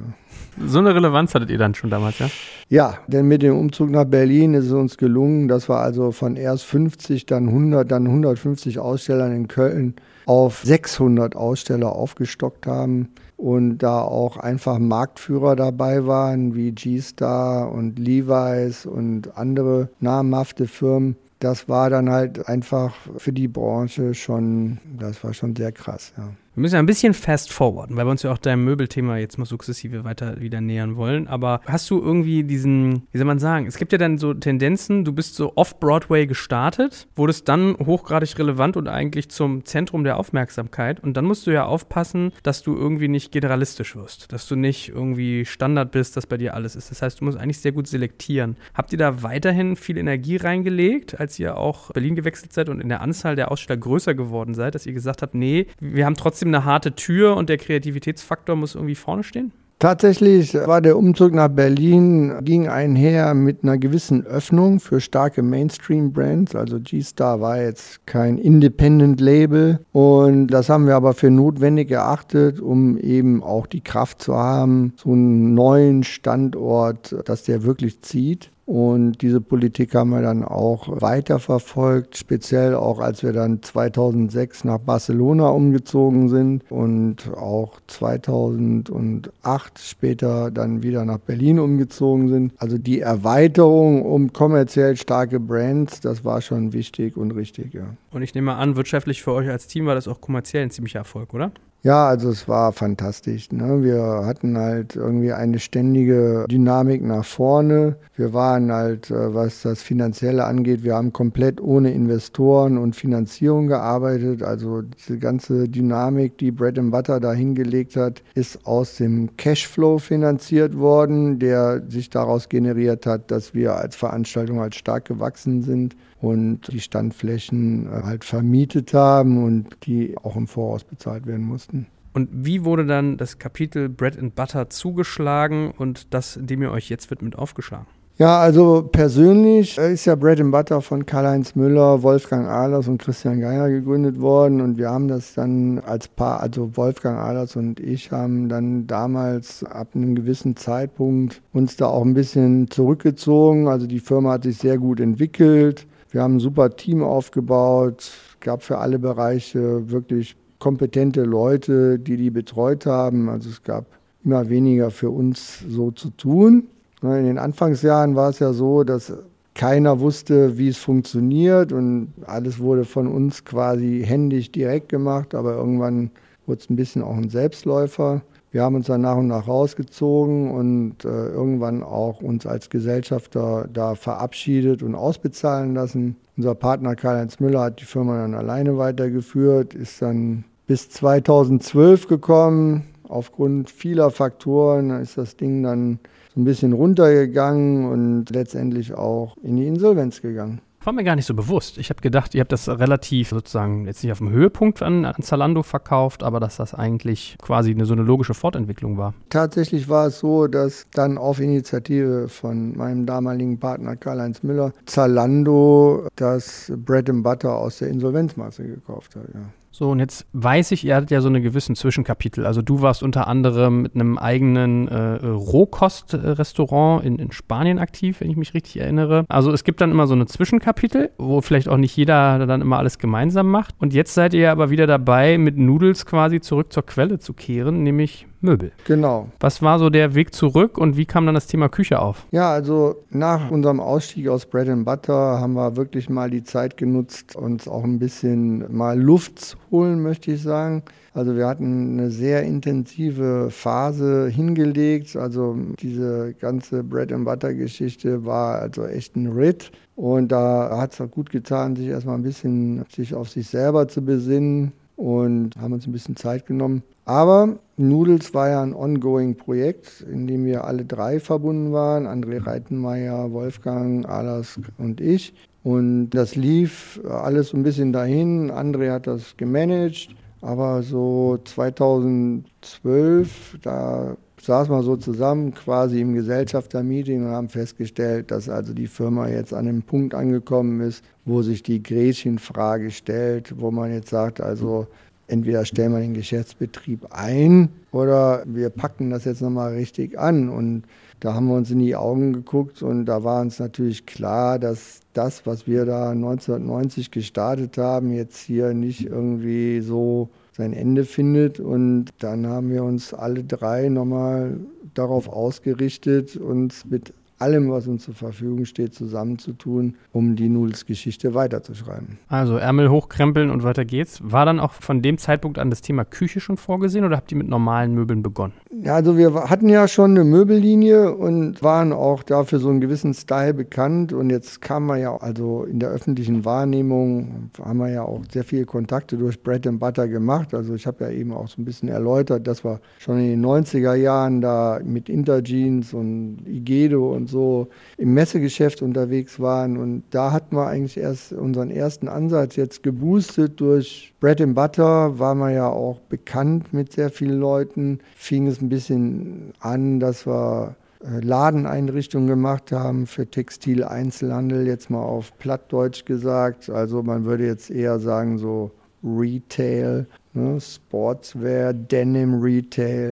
So eine Relevanz hattet ihr dann schon damals, ja? Ja, denn mit dem Umzug nach Berlin ist es uns gelungen, dass wir also von erst 50, dann 100, dann 150 Ausstellern in Köln auf 600 Aussteller aufgestockt haben und da auch einfach Marktführer dabei waren wie G-Star und Levi's und andere namhafte Firmen. Das war dann halt einfach für die Branche schon, das war schon sehr krass, ja. Wir müssen ja ein bisschen fast forwarden, weil wir uns ja auch deinem Möbelthema jetzt mal sukzessive weiter wieder nähern wollen. Aber hast du irgendwie diesen, wie soll man sagen, es gibt ja dann so Tendenzen, du bist so off-Broadway gestartet, wurdest dann hochgradig relevant und eigentlich zum Zentrum der Aufmerksamkeit. Und dann musst du ja aufpassen, dass du irgendwie nicht generalistisch wirst, dass du nicht irgendwie Standard bist, dass bei dir alles ist. Das heißt, du musst eigentlich sehr gut selektieren. Habt ihr da weiterhin viel Energie reingelegt, als ihr auch Berlin gewechselt seid und in der Anzahl der Aussteller größer geworden seid, dass ihr gesagt habt, nee, wir haben trotzdem trotzdem eine harte Tür und der Kreativitätsfaktor muss irgendwie vorne stehen? Tatsächlich war der Umzug nach Berlin ging einher mit einer gewissen Öffnung für starke Mainstream-Brands. Also G-Star war jetzt kein Independent-Label und das haben wir aber für notwendig erachtet, um eben auch die Kraft zu haben, so einen neuen Standort, dass der wirklich zieht. Und diese Politik haben wir dann auch weiterverfolgt, speziell auch als wir dann 2006 nach Barcelona umgezogen sind und auch 2008 später dann wieder nach Berlin umgezogen sind. Also die Erweiterung um kommerziell starke Brands, das war schon wichtig und richtig, ja. Und ich nehme an, wirtschaftlich für euch als Team war das auch kommerziell ein ziemlicher Erfolg, oder? Ja, also es war fantastisch. Ne? Wir hatten halt irgendwie eine ständige Dynamik nach vorne. Wir waren halt, äh, was das Finanzielle angeht, wir haben komplett ohne Investoren und Finanzierung gearbeitet. Also diese ganze Dynamik, die Bread and Butter da hingelegt hat, ist aus dem Cashflow finanziert worden, der sich daraus generiert hat, dass wir als Veranstaltung halt stark gewachsen sind und die Standflächen äh, halt vermietet haben und die auch im Voraus bezahlt werden mussten. Und wie wurde dann das Kapitel Bread and Butter zugeschlagen und das, dem ihr euch jetzt widmet, aufgeschlagen? Ja, also persönlich ist ja Bread and Butter von Karl-Heinz Müller, Wolfgang Ahlers und Christian Geier gegründet worden und wir haben das dann als Paar, also Wolfgang Ahlers und ich haben dann damals ab einem gewissen Zeitpunkt uns da auch ein bisschen zurückgezogen. Also die Firma hat sich sehr gut entwickelt. Wir haben ein super Team aufgebaut, gab für alle Bereiche wirklich kompetente Leute, die die betreut haben. Also es gab immer weniger für uns so zu tun. Ne, in den Anfangsjahren war es ja so, dass keiner wusste, wie es funktioniert und alles wurde von uns quasi händisch direkt gemacht, aber irgendwann wurde es ein bisschen auch ein Selbstläufer. Wir haben uns dann nach und nach rausgezogen und äh, irgendwann auch uns als Gesellschafter da verabschiedet und ausbezahlen lassen. Unser Partner Karl-Heinz Müller hat die Firma dann alleine weitergeführt, ist dann bis 2012 gekommen. Aufgrund vieler Faktoren ist das Ding dann so ein bisschen runtergegangen und letztendlich auch in die Insolvenz gegangen. War mir gar nicht so bewusst. Ich habe gedacht, ihr habt das relativ sozusagen jetzt nicht auf dem Höhepunkt an, an Zalando verkauft, aber dass das eigentlich quasi eine, so eine logische Fortentwicklung war. Tatsächlich war es so, dass dann auf Initiative von meinem damaligen Partner Karl-Heinz Müller Zalando das Bread and Butter aus der Insolvenzmasse gekauft hat. Ja. So, und jetzt weiß ich, ihr hattet ja so eine gewissen Zwischenkapitel. Also du warst unter anderem mit einem eigenen äh, Rohkostrestaurant in, in Spanien aktiv, wenn ich mich richtig erinnere. Also es gibt dann immer so eine Zwischenkapitel, wo vielleicht auch nicht jeder dann immer alles gemeinsam macht. Und jetzt seid ihr aber wieder dabei, mit Noodles quasi zurück zur Quelle zu kehren, nämlich Möbel. Genau. Was war so der Weg zurück und wie kam dann das Thema Küche auf? Ja, also nach unserem Ausstieg aus Bread and Butter haben wir wirklich mal die Zeit genutzt, uns auch ein bisschen mal Luft zu holen, möchte ich sagen. Also wir hatten eine sehr intensive Phase hingelegt. Also diese ganze Bread and Butter Geschichte war also echt ein Ritt. Und da hat es auch gut getan, sich erstmal ein bisschen sich auf sich selber zu besinnen und haben uns ein bisschen Zeit genommen. Aber Noodles war ja ein ongoing Projekt, in dem wir alle drei verbunden waren. André Reitenmeier, Wolfgang, Alas und ich. Und das lief alles so ein bisschen dahin. André hat das gemanagt. Aber so 2012, da saßen wir so zusammen quasi im Gesellschaftermeeting und haben festgestellt, dass also die Firma jetzt an einem Punkt angekommen ist, wo sich die Gretchenfrage stellt, wo man jetzt sagt, also entweder stellen wir den Geschäftsbetrieb ein oder wir packen das jetzt nochmal richtig an. Und da haben wir uns in die Augen geguckt und da war uns natürlich klar, dass das, was wir da 1990 gestartet haben, jetzt hier nicht irgendwie so sein Ende findet. Und dann haben wir uns alle drei nochmal darauf ausgerichtet, uns mit allem, was uns zur Verfügung steht, zusammenzutun, um die Nudels-Geschichte weiterzuschreiben. Also Ärmel hochkrempeln und weiter geht's. War dann auch von dem Zeitpunkt an das Thema Küche schon vorgesehen oder habt ihr mit normalen Möbeln begonnen? Ja, also wir hatten ja schon eine Möbellinie und waren auch dafür so einen gewissen Style bekannt. Und jetzt kam man ja, also in der öffentlichen Wahrnehmung, haben wir ja auch sehr viele Kontakte durch Bread and Butter gemacht. Also ich habe ja eben auch so ein bisschen erläutert, dass wir schon in den 90er Jahren da mit Interjeans und Igedo und so im Messegeschäft unterwegs waren. Und da hatten wir eigentlich erst unseren ersten Ansatz jetzt geboostet durch Bread and Butter, war man ja auch bekannt mit sehr vielen Leuten. Fing es ein bisschen an, dass wir äh, Ladeneinrichtungen gemacht haben für Textileinzelhandel, jetzt mal auf Plattdeutsch gesagt. Also man würde jetzt eher sagen so Retail, ne? Sportswear, Denim Retail.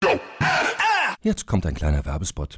Jetzt kommt ein kleiner Werbespot.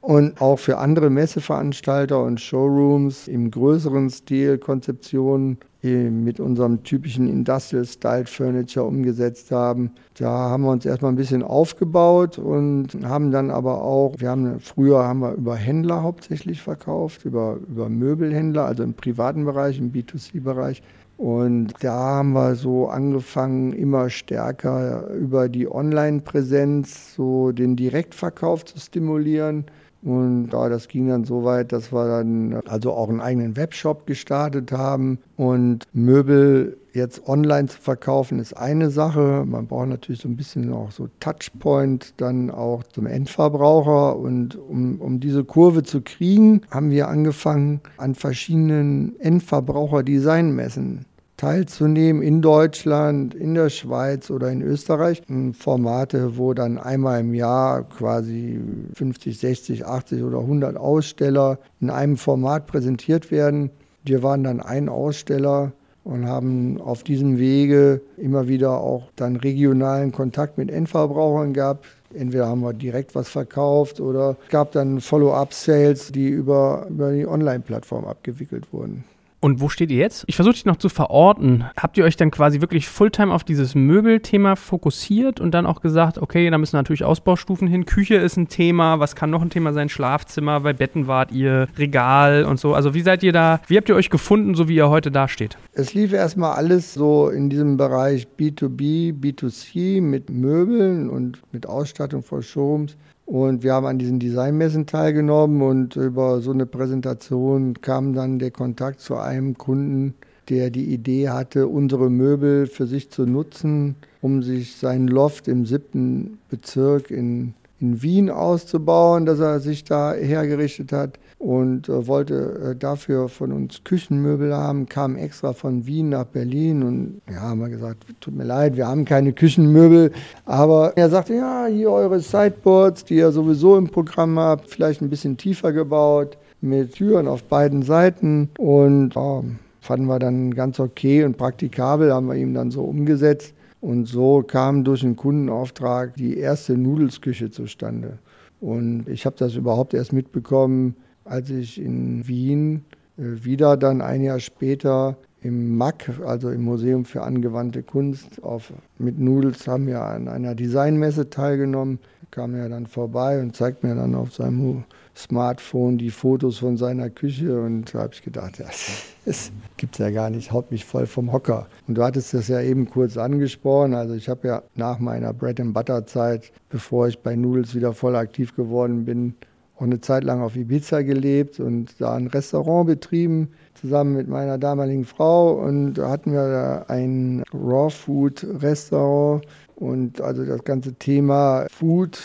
Und auch für andere Messeveranstalter und Showrooms im größeren Stil Konzeptionen mit unserem typischen Industrial Style Furniture umgesetzt haben. Da haben wir uns erstmal ein bisschen aufgebaut und haben dann aber auch, wir haben früher haben wir über Händler hauptsächlich verkauft, über, über Möbelhändler, also im privaten Bereich, im B2C-Bereich. Und da haben wir so angefangen, immer stärker über die Online-Präsenz so den Direktverkauf zu stimulieren Und ja, das ging dann so weit, dass wir dann also auch einen eigenen Webshop gestartet haben. Und Möbel jetzt online zu verkaufen ist eine Sache. Man braucht natürlich so ein bisschen auch so Touchpoint dann auch zum Endverbraucher. Und um, um diese Kurve zu kriegen, haben wir angefangen, an verschiedenen Endverbraucher-Designmessen teilzunehmen in Deutschland, in der Schweiz oder in Österreich. Formate, wo dann einmal im Jahr quasi 50, 60, 80 oder 100 Aussteller in einem Format präsentiert werden. Wir waren dann ein Aussteller und haben auf diesem Wege immer wieder auch dann regionalen Kontakt mit Endverbrauchern gehabt. Entweder haben wir direkt was verkauft oder es gab dann Follow-up-Sales, die über, über die Online-Plattform abgewickelt wurden. Und wo steht ihr jetzt? Ich versuche dich noch zu verorten. Habt ihr euch dann quasi wirklich Fulltime auf dieses Möbelthema fokussiert und dann auch gesagt, okay, da müssen natürlich Ausbaustufen hin. Küche ist ein Thema, was kann noch ein Thema sein? Schlafzimmer, bei Betten wart ihr, Regal und so. Also wie seid ihr da, wie habt ihr euch gefunden, so wie ihr heute dasteht? Es lief erstmal alles so in diesem Bereich B2B, B2C mit Möbeln und mit Ausstattung von Showrooms. Und wir haben an diesen Designmessen teilgenommen und über so eine Präsentation kam dann der Kontakt zu einem Kunden, der die Idee hatte, unsere Möbel für sich zu nutzen, um sich seinen Loft im siebten Bezirk in in Wien auszubauen, dass er sich da hergerichtet hat und äh, wollte äh, dafür von uns Küchenmöbel haben, kam extra von Wien nach Berlin und ja, haben wir gesagt, tut mir leid, wir haben keine Küchenmöbel, aber er sagte, ja, hier eure Sideboards, die ihr sowieso im Programm habt, vielleicht ein bisschen tiefer gebaut, mit Türen auf beiden Seiten und oh, fanden wir dann ganz okay und praktikabel, haben wir ihm dann so umgesetzt. Und so kam durch einen Kundenauftrag die erste Nudelsküche zustande. Und ich habe das überhaupt erst mitbekommen, als ich in Wien äh, wieder dann ein Jahr später im MAC, also im Museum für angewandte Kunst, auf, mit Nudels haben wir an einer Designmesse teilgenommen. Kam er dann vorbei und zeigt mir dann auf seinem Smartphone die Fotos von seiner Küche und da habe ich gedacht, ja, [LAUGHS] das gibt es ja gar nicht, haut mich voll vom Hocker. Und du hattest das ja eben kurz angesprochen, also ich habe ja nach meiner Bread and Butter Zeit, bevor ich bei Noodles wieder voll aktiv geworden bin, auch eine Zeit lang auf Ibiza gelebt und da ein Restaurant betrieben, zusammen mit meiner damaligen Frau und da hatten wir da ein Raw Food Restaurant und also das ganze Thema Food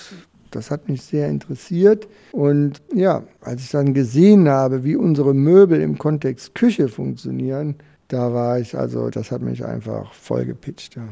das hat mich sehr interessiert. Und ja, als ich dann gesehen habe, wie unsere Möbel im Kontext Küche funktionieren, da war ich, also das hat mich einfach voll gepitcht. Ja.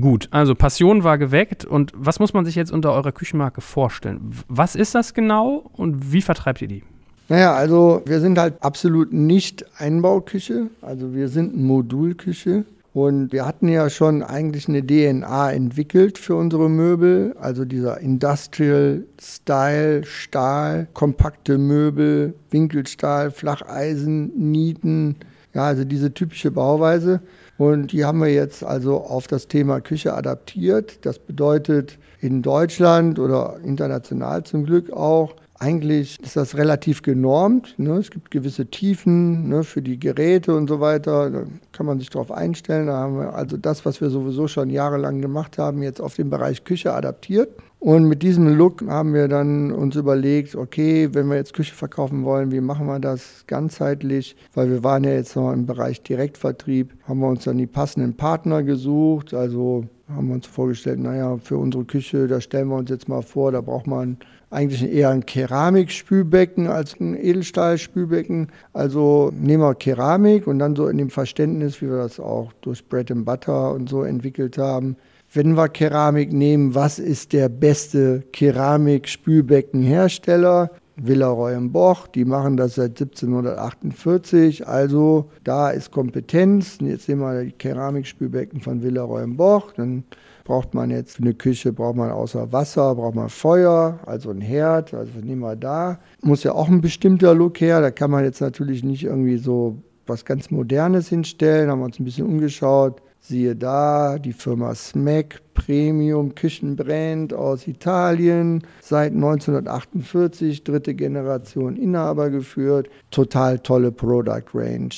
Gut, also Passion war geweckt. Und was muss man sich jetzt unter eurer Küchenmarke vorstellen? Was ist das genau und wie vertreibt ihr die? Naja, also wir sind halt absolut nicht Einbauküche. Also wir sind Modulküche. Und wir hatten ja schon eigentlich eine DNA entwickelt für unsere Möbel, also dieser Industrial Style, Stahl, kompakte Möbel, Winkelstahl, Flacheisen, Nieten, ja, also diese typische Bauweise. Und die haben wir jetzt also auf das Thema Küche adaptiert. Das bedeutet in Deutschland oder international zum Glück auch eigentlich ist das relativ genormt. Ne? Es gibt gewisse Tiefen ne, für die Geräte und so weiter. Da kann man sich darauf einstellen. Da haben wir also das, was wir sowieso schon jahrelang gemacht haben, jetzt auf den Bereich Küche adaptiert. Und mit diesem Look haben wir dann uns überlegt, okay, wenn wir jetzt Küche verkaufen wollen, wie machen wir das ganzheitlich? Weil wir waren ja jetzt noch im Bereich Direktvertrieb, haben wir uns dann die passenden Partner gesucht. Also haben wir uns vorgestellt, naja, für unsere Küche, da stellen wir uns jetzt mal vor, da braucht man eigentlich eher ein Keramikspülbecken als ein Edelstahlspülbecken. Also nehmen wir Keramik und dann so in dem Verständnis, wie wir das auch durch Bread and Butter und so entwickelt haben. Wenn wir Keramik nehmen, was ist der beste Keramikspülbeckenhersteller? Villaroy und Boch, die machen das seit 1748, also da ist Kompetenz. Jetzt nehmen wir die Keramikspülbecken von Villaroy und Boch, dann braucht man jetzt eine Küche, braucht man außer Wasser, braucht man Feuer, also ein Herd, also nehmen wir da. Muss ja auch ein bestimmter Look her, da kann man jetzt natürlich nicht irgendwie so was ganz Modernes hinstellen, haben wir uns ein bisschen umgeschaut. Siehe da, die Firma Smack Premium Küchenbrand aus Italien, seit 1948, dritte Generation Inhaber geführt. Total tolle Product Range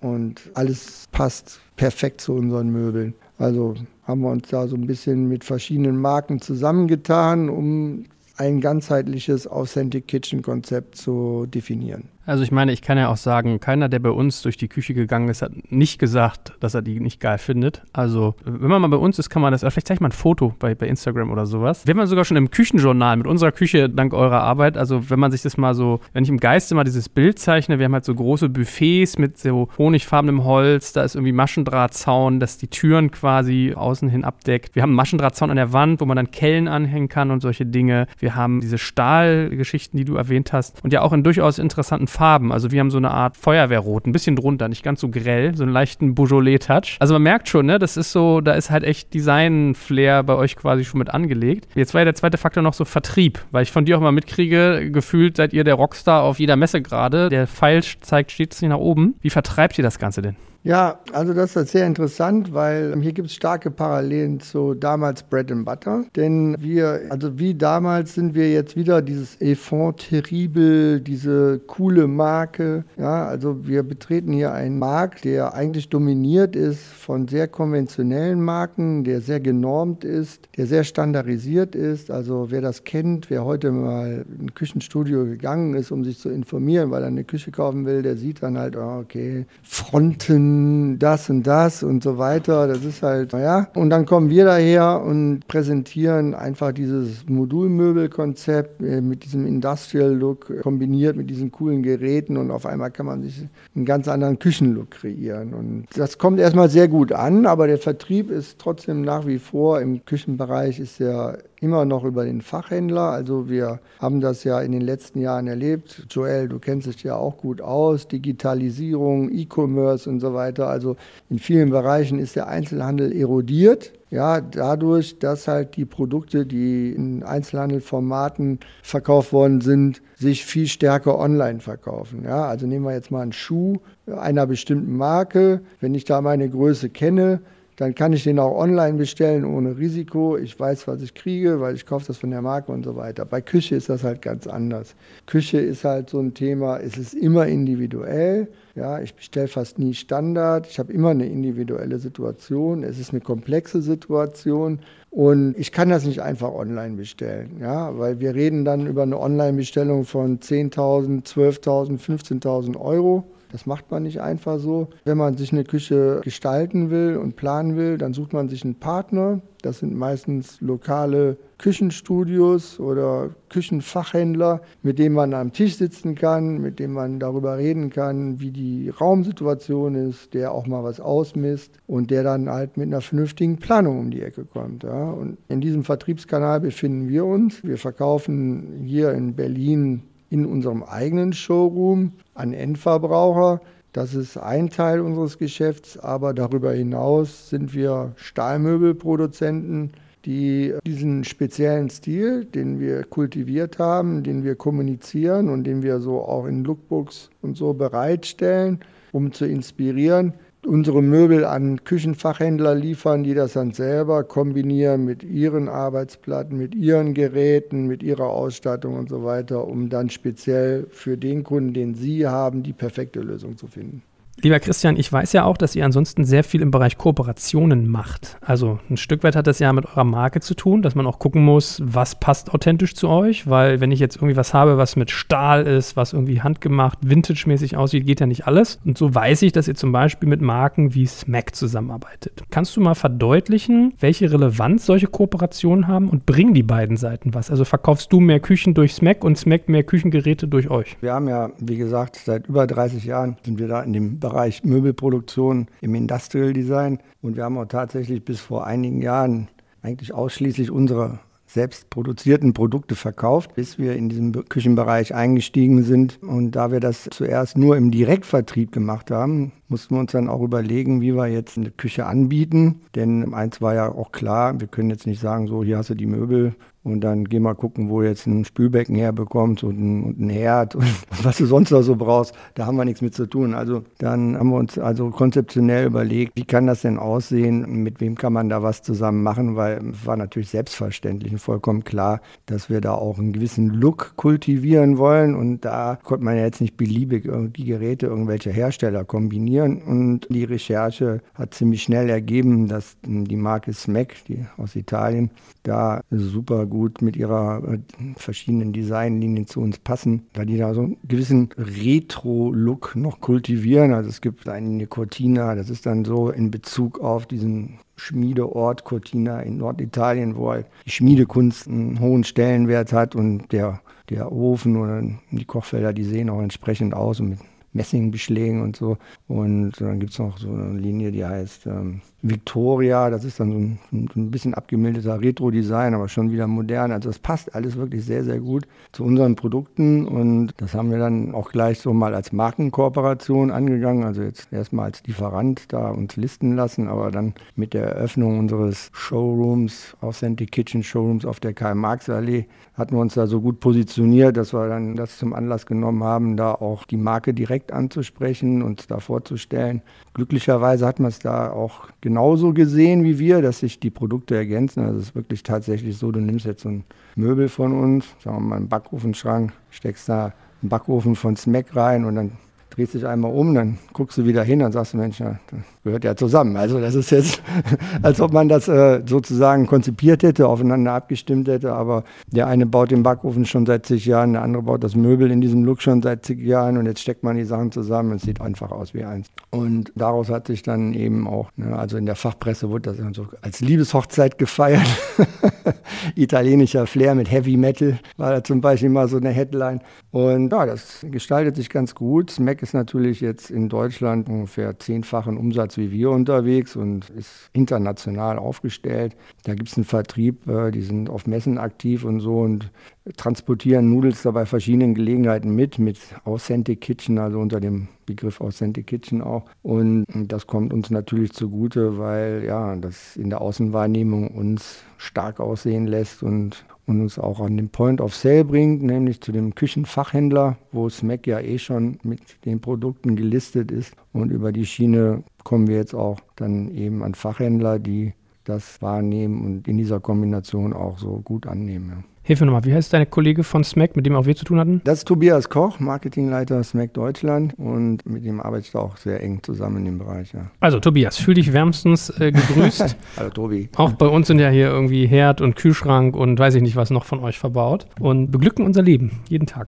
und alles passt perfekt zu unseren Möbeln. Also haben wir uns da so ein bisschen mit verschiedenen Marken zusammengetan, um ein ganzheitliches Authentic Kitchen Konzept zu definieren. Also ich meine, ich kann ja auch sagen, keiner, der bei uns durch die Küche gegangen ist, hat nicht gesagt, dass er die nicht geil findet. Also wenn man mal bei uns ist, kann man das, vielleicht zeige ich mal ein Foto bei, bei Instagram oder sowas. Wir haben sogar schon im Küchenjournal mit unserer Küche dank eurer Arbeit, also wenn man sich das mal so, wenn ich im Geiste mal dieses Bild zeichne, wir haben halt so große Buffets mit so honigfarbenem Holz, da ist irgendwie Maschendrahtzaun, das die Türen quasi außen hin abdeckt. Wir haben einen Maschendrahtzaun an der Wand, wo man dann Kellen anhängen kann und solche Dinge. Wir haben diese Stahlgeschichten, die du erwähnt hast und ja auch in durchaus interessanten Farben. Also wir haben so eine Art Feuerwehrrot, ein bisschen drunter, nicht ganz so grell, so einen leichten Beaujolais-Touch. Also man merkt schon, ne, das ist so, da ist halt echt Design-Flair bei euch quasi schon mit angelegt. Jetzt war ja der zweite Faktor noch so Vertrieb, weil ich von dir auch mal mitkriege, gefühlt seid ihr der Rockstar auf jeder Messe gerade. Der Pfeil zeigt stets nicht nach oben. Wie vertreibt ihr das Ganze denn? Ja, also das ist sehr interessant, weil hier gibt es starke Parallelen zu damals Bread and Butter. Denn wir, also wie damals sind wir jetzt wieder dieses Effort terrible, diese coole Marke. Ja, also wir betreten hier einen Markt, der eigentlich dominiert ist von sehr konventionellen Marken, der sehr genormt ist, der sehr standardisiert ist. Also wer das kennt, wer heute mal in ein Küchenstudio gegangen ist, um sich zu informieren, weil er eine Küche kaufen will, der sieht dann halt, oh, okay, Fronten, das und das und so weiter. Das ist halt, naja. Und dann kommen wir daher und präsentieren einfach dieses Modulmöbelkonzept äh, mit diesem Industrial Look kombiniert mit diesen coolen Geräten und auf einmal kann man sich einen ganz anderen Küchenlook kreieren. Und das kommt erstmal sehr gut an, aber der Vertrieb ist trotzdem nach wie vor im Küchenbereich ist ja immer noch über den Fachhändler. Also wir haben das ja in den letzten Jahren erlebt. Joel, du kennst dich ja auch gut aus. Digitalisierung, E-Commerce und so weiter. Also in vielen Bereichen ist der Einzelhandel erodiert. Ja, dadurch, dass halt die Produkte, die in Einzelhandelformaten verkauft worden sind, sich viel stärker online verkaufen. Ja, also nehmen wir jetzt mal einen Schuh einer bestimmten Marke. Wenn ich da meine Größe kenne, dann kann ich den auch online bestellen ohne Risiko. Ich weiß, was ich kriege, weil ich kaufe das von der Marke und so weiter. Bei Küche ist das halt ganz anders. Küche ist halt so ein Thema, es ist immer individuell. Ja, ich bestelle fast nie Standard. Ich habe immer eine individuelle Situation. Es ist eine komplexe Situation. Und ich kann das nicht einfach online bestellen, ja, weil wir reden dann über eine Online-Bestellung von 10.000, 12.000, 15.000 Euro. Das macht man nicht einfach so. Wenn man sich eine Küche gestalten will und planen will, dann sucht man sich einen Partner. Das sind meistens lokale Küchenstudios oder Küchenfachhändler, mit denen man am Tisch sitzen kann, mit denen man darüber reden kann, wie die Raumsituation ist, der auch mal was ausmisst und der dann halt mit einer vernünftigen Planung um die Ecke kommt. Ja. Und in diesem Vertriebskanal befinden wir uns. Wir verkaufen hier in Berlin in unserem eigenen Showroom an Endverbraucher. Das ist ein Teil unseres Geschäfts, aber darüber hinaus sind wir Stahlmöbelproduzenten, die diesen speziellen Stil, den wir kultiviert haben, den wir kommunizieren und den wir so auch in Lookbooks und so bereitstellen, um zu inspirieren, unsere Möbel an Küchenfachhändler liefern, die das dann selber kombinieren mit ihren Arbeitsplatten, mit ihren Geräten, mit ihrer Ausstattung und so weiter, um dann speziell für den Kunden, den sie haben, die perfekte Lösung zu finden. Lieber Christian, ich weiß ja auch, dass ihr ansonsten sehr viel im Bereich Kooperationen macht. Also ein Stück weit hat das ja mit eurer Marke zu tun, dass man auch gucken muss, was passt authentisch zu euch, weil wenn ich jetzt irgendwie was habe, was mit Stahl ist, was irgendwie handgemacht, vintage-mäßig aussieht, geht ja nicht alles. Und so weiß ich, dass ihr zum Beispiel mit Marken wie Smack zusammenarbeitet. Kannst du mal verdeutlichen, welche Relevanz solche Kooperationen haben und bringen die beiden Seiten was? Also verkaufst du mehr Küchen durch Smack und Smack mehr Küchengeräte durch euch? Wir haben ja, wie gesagt, seit über 30 Jahren sind wir da in dem Bereich Möbelproduktion im Industrial Design. Und wir haben auch tatsächlich bis vor einigen Jahren eigentlich ausschließlich unsere selbst produzierten Produkte verkauft, bis wir in diesem Küchenbereich eingestiegen sind. Und da wir das zuerst nur im Direktvertrieb gemacht haben, mussten wir uns dann auch überlegen, wie wir jetzt eine Küche anbieten. Denn eins war ja auch klar, wir können jetzt nicht sagen, so hier hast du die Möbel und dann geh mal gucken, wo du jetzt ein Spülbecken herbekommst und ein, und ein Herd und [LAUGHS] was du sonst noch so brauchst. Da haben wir nichts mit zu tun. Also dann haben wir uns also konzeptionell überlegt, wie kann das denn aussehen, mit wem kann man da was zusammen machen, weil es war natürlich selbstverständlich und vollkommen klar, dass wir da auch einen gewissen Look kultivieren wollen und da konnte man ja jetzt nicht beliebig die Geräte irgendwelcher Hersteller kombinieren produzieren. Und die Recherche hat ziemlich schnell ergeben, dass die Marke Smack, die aus Italien, da super gut mit ihrer äh, verschiedenen Designlinien zu uns passen, da die da so einen gewissen Retro-Look noch kultivieren. Also es gibt eine Cortina, das ist dann so in Bezug auf diesen Schmiedeort Cortina in Norditalien, wo halt die Schmiedekunst einen hohen Stellenwert hat und der, der Ofen oder die Kochfelder, die sehen auch entsprechend aus und mit Messingbeschlägen und so. Und dann gibt es noch so eine Linie, die heißt ähm, Victoria, das ist dann so ein, ein bisschen abgemildeter Retro-Design, aber schon wieder modern. Also es passt alles wirklich sehr, sehr gut zu unseren Produkten und das haben wir dann auch gleich so mal als Markenkooperation angegangen. Also jetzt erstmal als Lieferant da uns listen lassen, aber dann mit der Eröffnung unseres Showrooms, Authentic Kitchen Showrooms auf der Karl-Marx-Allee, hatten wir uns da so gut positioniert, dass wir dann das zum Anlass genommen haben, da auch die Marke direkt anzusprechen und da vorzustellen. Glücklicherweise hat man es da auch genauso gesehen wie wir, dass sich die Produkte ergänzen. Also es ist wirklich tatsächlich so, du nimmst jetzt so ein Möbel von uns, sagen wir mal einen Backofenschrank, steckst da einen Backofen von Smack rein und dann drehst dich einmal um, dann guckst du wieder hin, dann sagst Mensch, ja, das gehört ja zusammen. Also das ist jetzt, [LAUGHS] als ob man das äh, sozusagen konzipiert hätte, aufeinander abgestimmt hätte, aber der eine baut den Backofen schon seit zig Jahren, der andere baut das Möbel in diesem Look schon seit zig Jahren und jetzt steckt man die Sachen zusammen und es sieht einfach aus wie eins. Und daraus hat sich dann eben auch, ne, also in der Fachpresse wurde das so als Liebeshochzeit gefeiert. [LAUGHS] Italienischer Flair mit Heavy Metal war da zum Beispiel mal so eine Headline. Und ja, das gestaltet sich ganz gut. Mac ist natürlich jetzt in Deutschland ungefähr zehnfachen Umsatz wie wir unterwegs und ist international aufgestellt. Da gibt es einen Vertrieb, äh, die sind auf Messen aktiv und so und transportieren Nudels da bei verschiedenen Gelegenheiten mit, mit Authentic Kitchen, also unter dem Begriff Authentic Kitchen auch. Und das kommt uns natürlich zugute, weil ja, das in der Außenwahrnehmung uns stark aussehen lässt und und uns auch an den Point of Sale bringt, nämlich zu dem Küchenfachhändler, wo Smack ja eh schon mit den Produkten gelistet ist. Und über die Schiene kommen wir jetzt auch dann eben an Fachhändler, die das wahrnehmen und in dieser Kombination auch so gut annehmen. Hilf mir nochmal, wie heißt deine Kollege von SMAC, mit dem auch wir zu tun hatten? Das ist Tobias Koch, Marketingleiter SMAC Deutschland und mit dem arbeite ich auch sehr eng zusammen in dem Bereich. Ja. Also Tobias, fühl dich wärmstens äh, gegrüßt. [LAUGHS] Hallo Tobi. Auch bei uns sind ja hier irgendwie Herd und Kühlschrank und weiß ich nicht was noch von euch verbaut und beglücken unser Leben jeden Tag.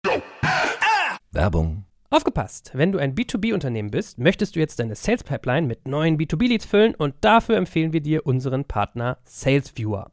Werbung. Aufgepasst! Wenn du ein B2B-Unternehmen bist, möchtest du jetzt deine Sales Pipeline mit neuen B2B-Leads füllen und dafür empfehlen wir dir unseren Partner SalesViewer.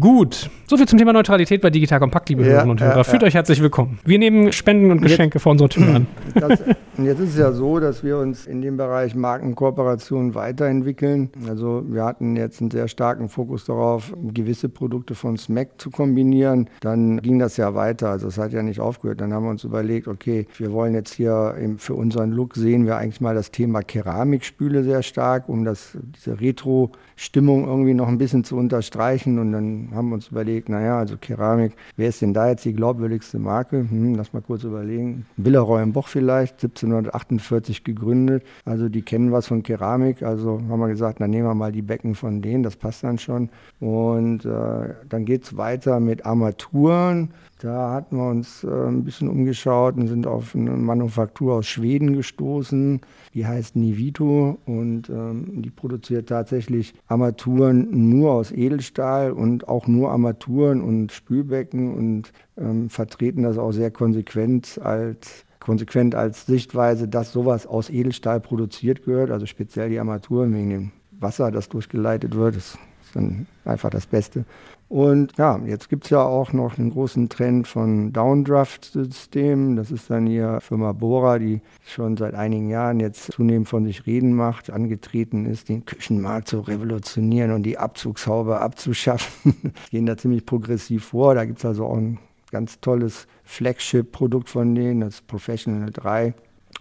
Gut, soviel zum Thema Neutralität bei Digital Kompakt, liebe Ja, Hörerinnen und ja, Hörer. Fühlt ja. euch herzlich willkommen. Wir nehmen Spenden und Jetzt- Geschenke vor unserer Tür an. [LAUGHS] Das, und jetzt ist es ja so, dass wir uns in dem Bereich Markenkooperation weiterentwickeln. Also wir hatten jetzt einen sehr starken Fokus darauf, gewisse Produkte von Smack zu kombinieren. Dann ging das ja weiter. Also es hat ja nicht aufgehört. Dann haben wir uns überlegt, okay, wir wollen jetzt hier für unseren Look sehen wir eigentlich mal das Thema Keramikspüle sehr stark, um das, diese Retro-Stimmung irgendwie noch ein bisschen zu unterstreichen. Und dann haben wir uns überlegt, naja, also Keramik, wer ist denn da jetzt die glaubwürdigste Marke? Hm, lass mal kurz überlegen. Villeroy im Boch vielleicht, 1748 gegründet. Also die kennen was von Keramik. Also haben wir gesagt, dann nehmen wir mal die Becken von denen, das passt dann schon. Und äh, dann geht es weiter mit Armaturen. Da hatten wir uns äh, ein bisschen umgeschaut und sind auf eine Manufaktur aus Schweden gestoßen. Die heißt Nivito und ähm, die produziert tatsächlich Armaturen nur aus Edelstahl und auch nur Armaturen und Spülbecken und ähm, vertreten das auch sehr konsequent als konsequent als Sichtweise, dass sowas aus Edelstahl produziert gehört, also speziell die Armaturen wegen dem Wasser, das durchgeleitet wird, das ist dann einfach das Beste. Und ja, jetzt gibt es ja auch noch einen großen Trend von Downdraft-Systemen. Das ist dann hier Firma Bora, die schon seit einigen Jahren jetzt zunehmend von sich reden macht, angetreten ist, den Küchenmarkt zu revolutionieren und die Abzugshaube abzuschaffen. [LAUGHS] Gehen da ziemlich progressiv vor. Da gibt es also auch ein ganz tolles Flagship-Produkt von denen, das Professional 3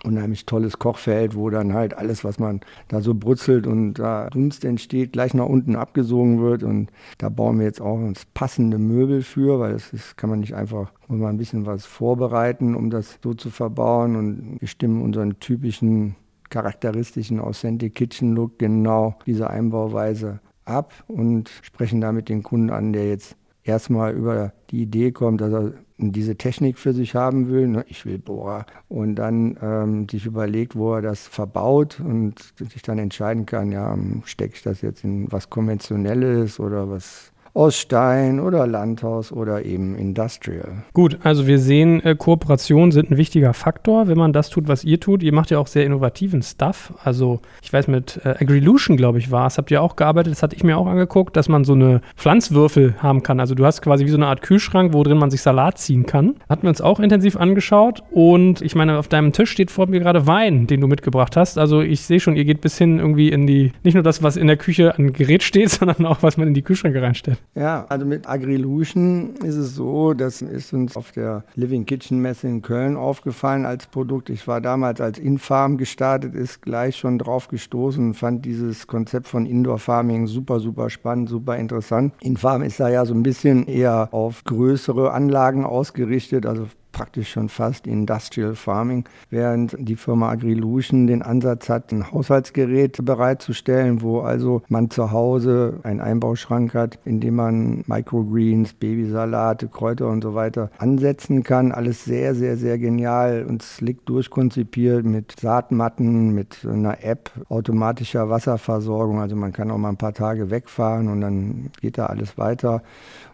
unheimlich tolles Kochfeld, wo dann halt alles, was man da so brutzelt und da Dunst entsteht, gleich nach unten abgesogen wird. Und da bauen wir jetzt auch uns passende Möbel für, weil das ist, kann man nicht einfach muss man ein bisschen was vorbereiten, um das so zu verbauen. Und wir stimmen unseren typischen charakteristischen Authentic Kitchen Look genau diese Einbauweise ab und sprechen damit den Kunden an, der jetzt erstmal über die Idee kommt, dass er diese Technik für sich haben will, ne, ich will Bohrer, und dann ähm, sich überlegt, wo er das verbaut und sich dann entscheiden kann, ja, stecke ich das jetzt in was Konventionelles oder was aus Stein oder Landhaus oder eben Industrial. Gut, also wir sehen, äh, Kooperationen sind ein wichtiger Faktor, wenn man das tut, was ihr tut. Ihr macht ja auch sehr innovativen Stuff. Also ich weiß, mit äh, Agrilution, glaube ich, war es, habt ihr auch gearbeitet, das hatte ich mir auch angeguckt, dass man so eine Pflanzwürfel haben kann. Also du hast quasi wie so eine Art Kühlschrank, wo drin man sich Salat ziehen kann. Hatten wir uns auch intensiv angeschaut und ich meine, auf deinem Tisch steht vor mir gerade Wein, den du mitgebracht hast. Also ich sehe schon, ihr geht bis hin irgendwie in die, nicht nur das, was in der Küche an Gerät steht, [LAUGHS] sondern auch, was man in die Kühlschränke reinstellt. Ja, also mit Agrilution ist es so, das ist uns auf der Living Kitchen Messe in Köln aufgefallen als Produkt. Ich war damals, als Infarm gestartet ist, gleich schon drauf gestoßen und fand dieses Konzept von Indoor Farming super, super spannend, super interessant. Infarm ist da ja so ein bisschen eher auf größere Anlagen ausgerichtet, also praktisch schon fast Industrial Farming, während die Firma Agrilution den Ansatz hat, ein Haushaltsgerät bereitzustellen, wo also man zu Hause einen Einbauschrank hat, in dem man Microgreens, Babysalate, Kräuter und so weiter ansetzen kann. Alles sehr, sehr, sehr genial und slick durchkonzipiert mit Saatmatten, mit einer App, automatischer Wasserversorgung. Also man kann auch mal ein paar Tage wegfahren und dann geht da alles weiter.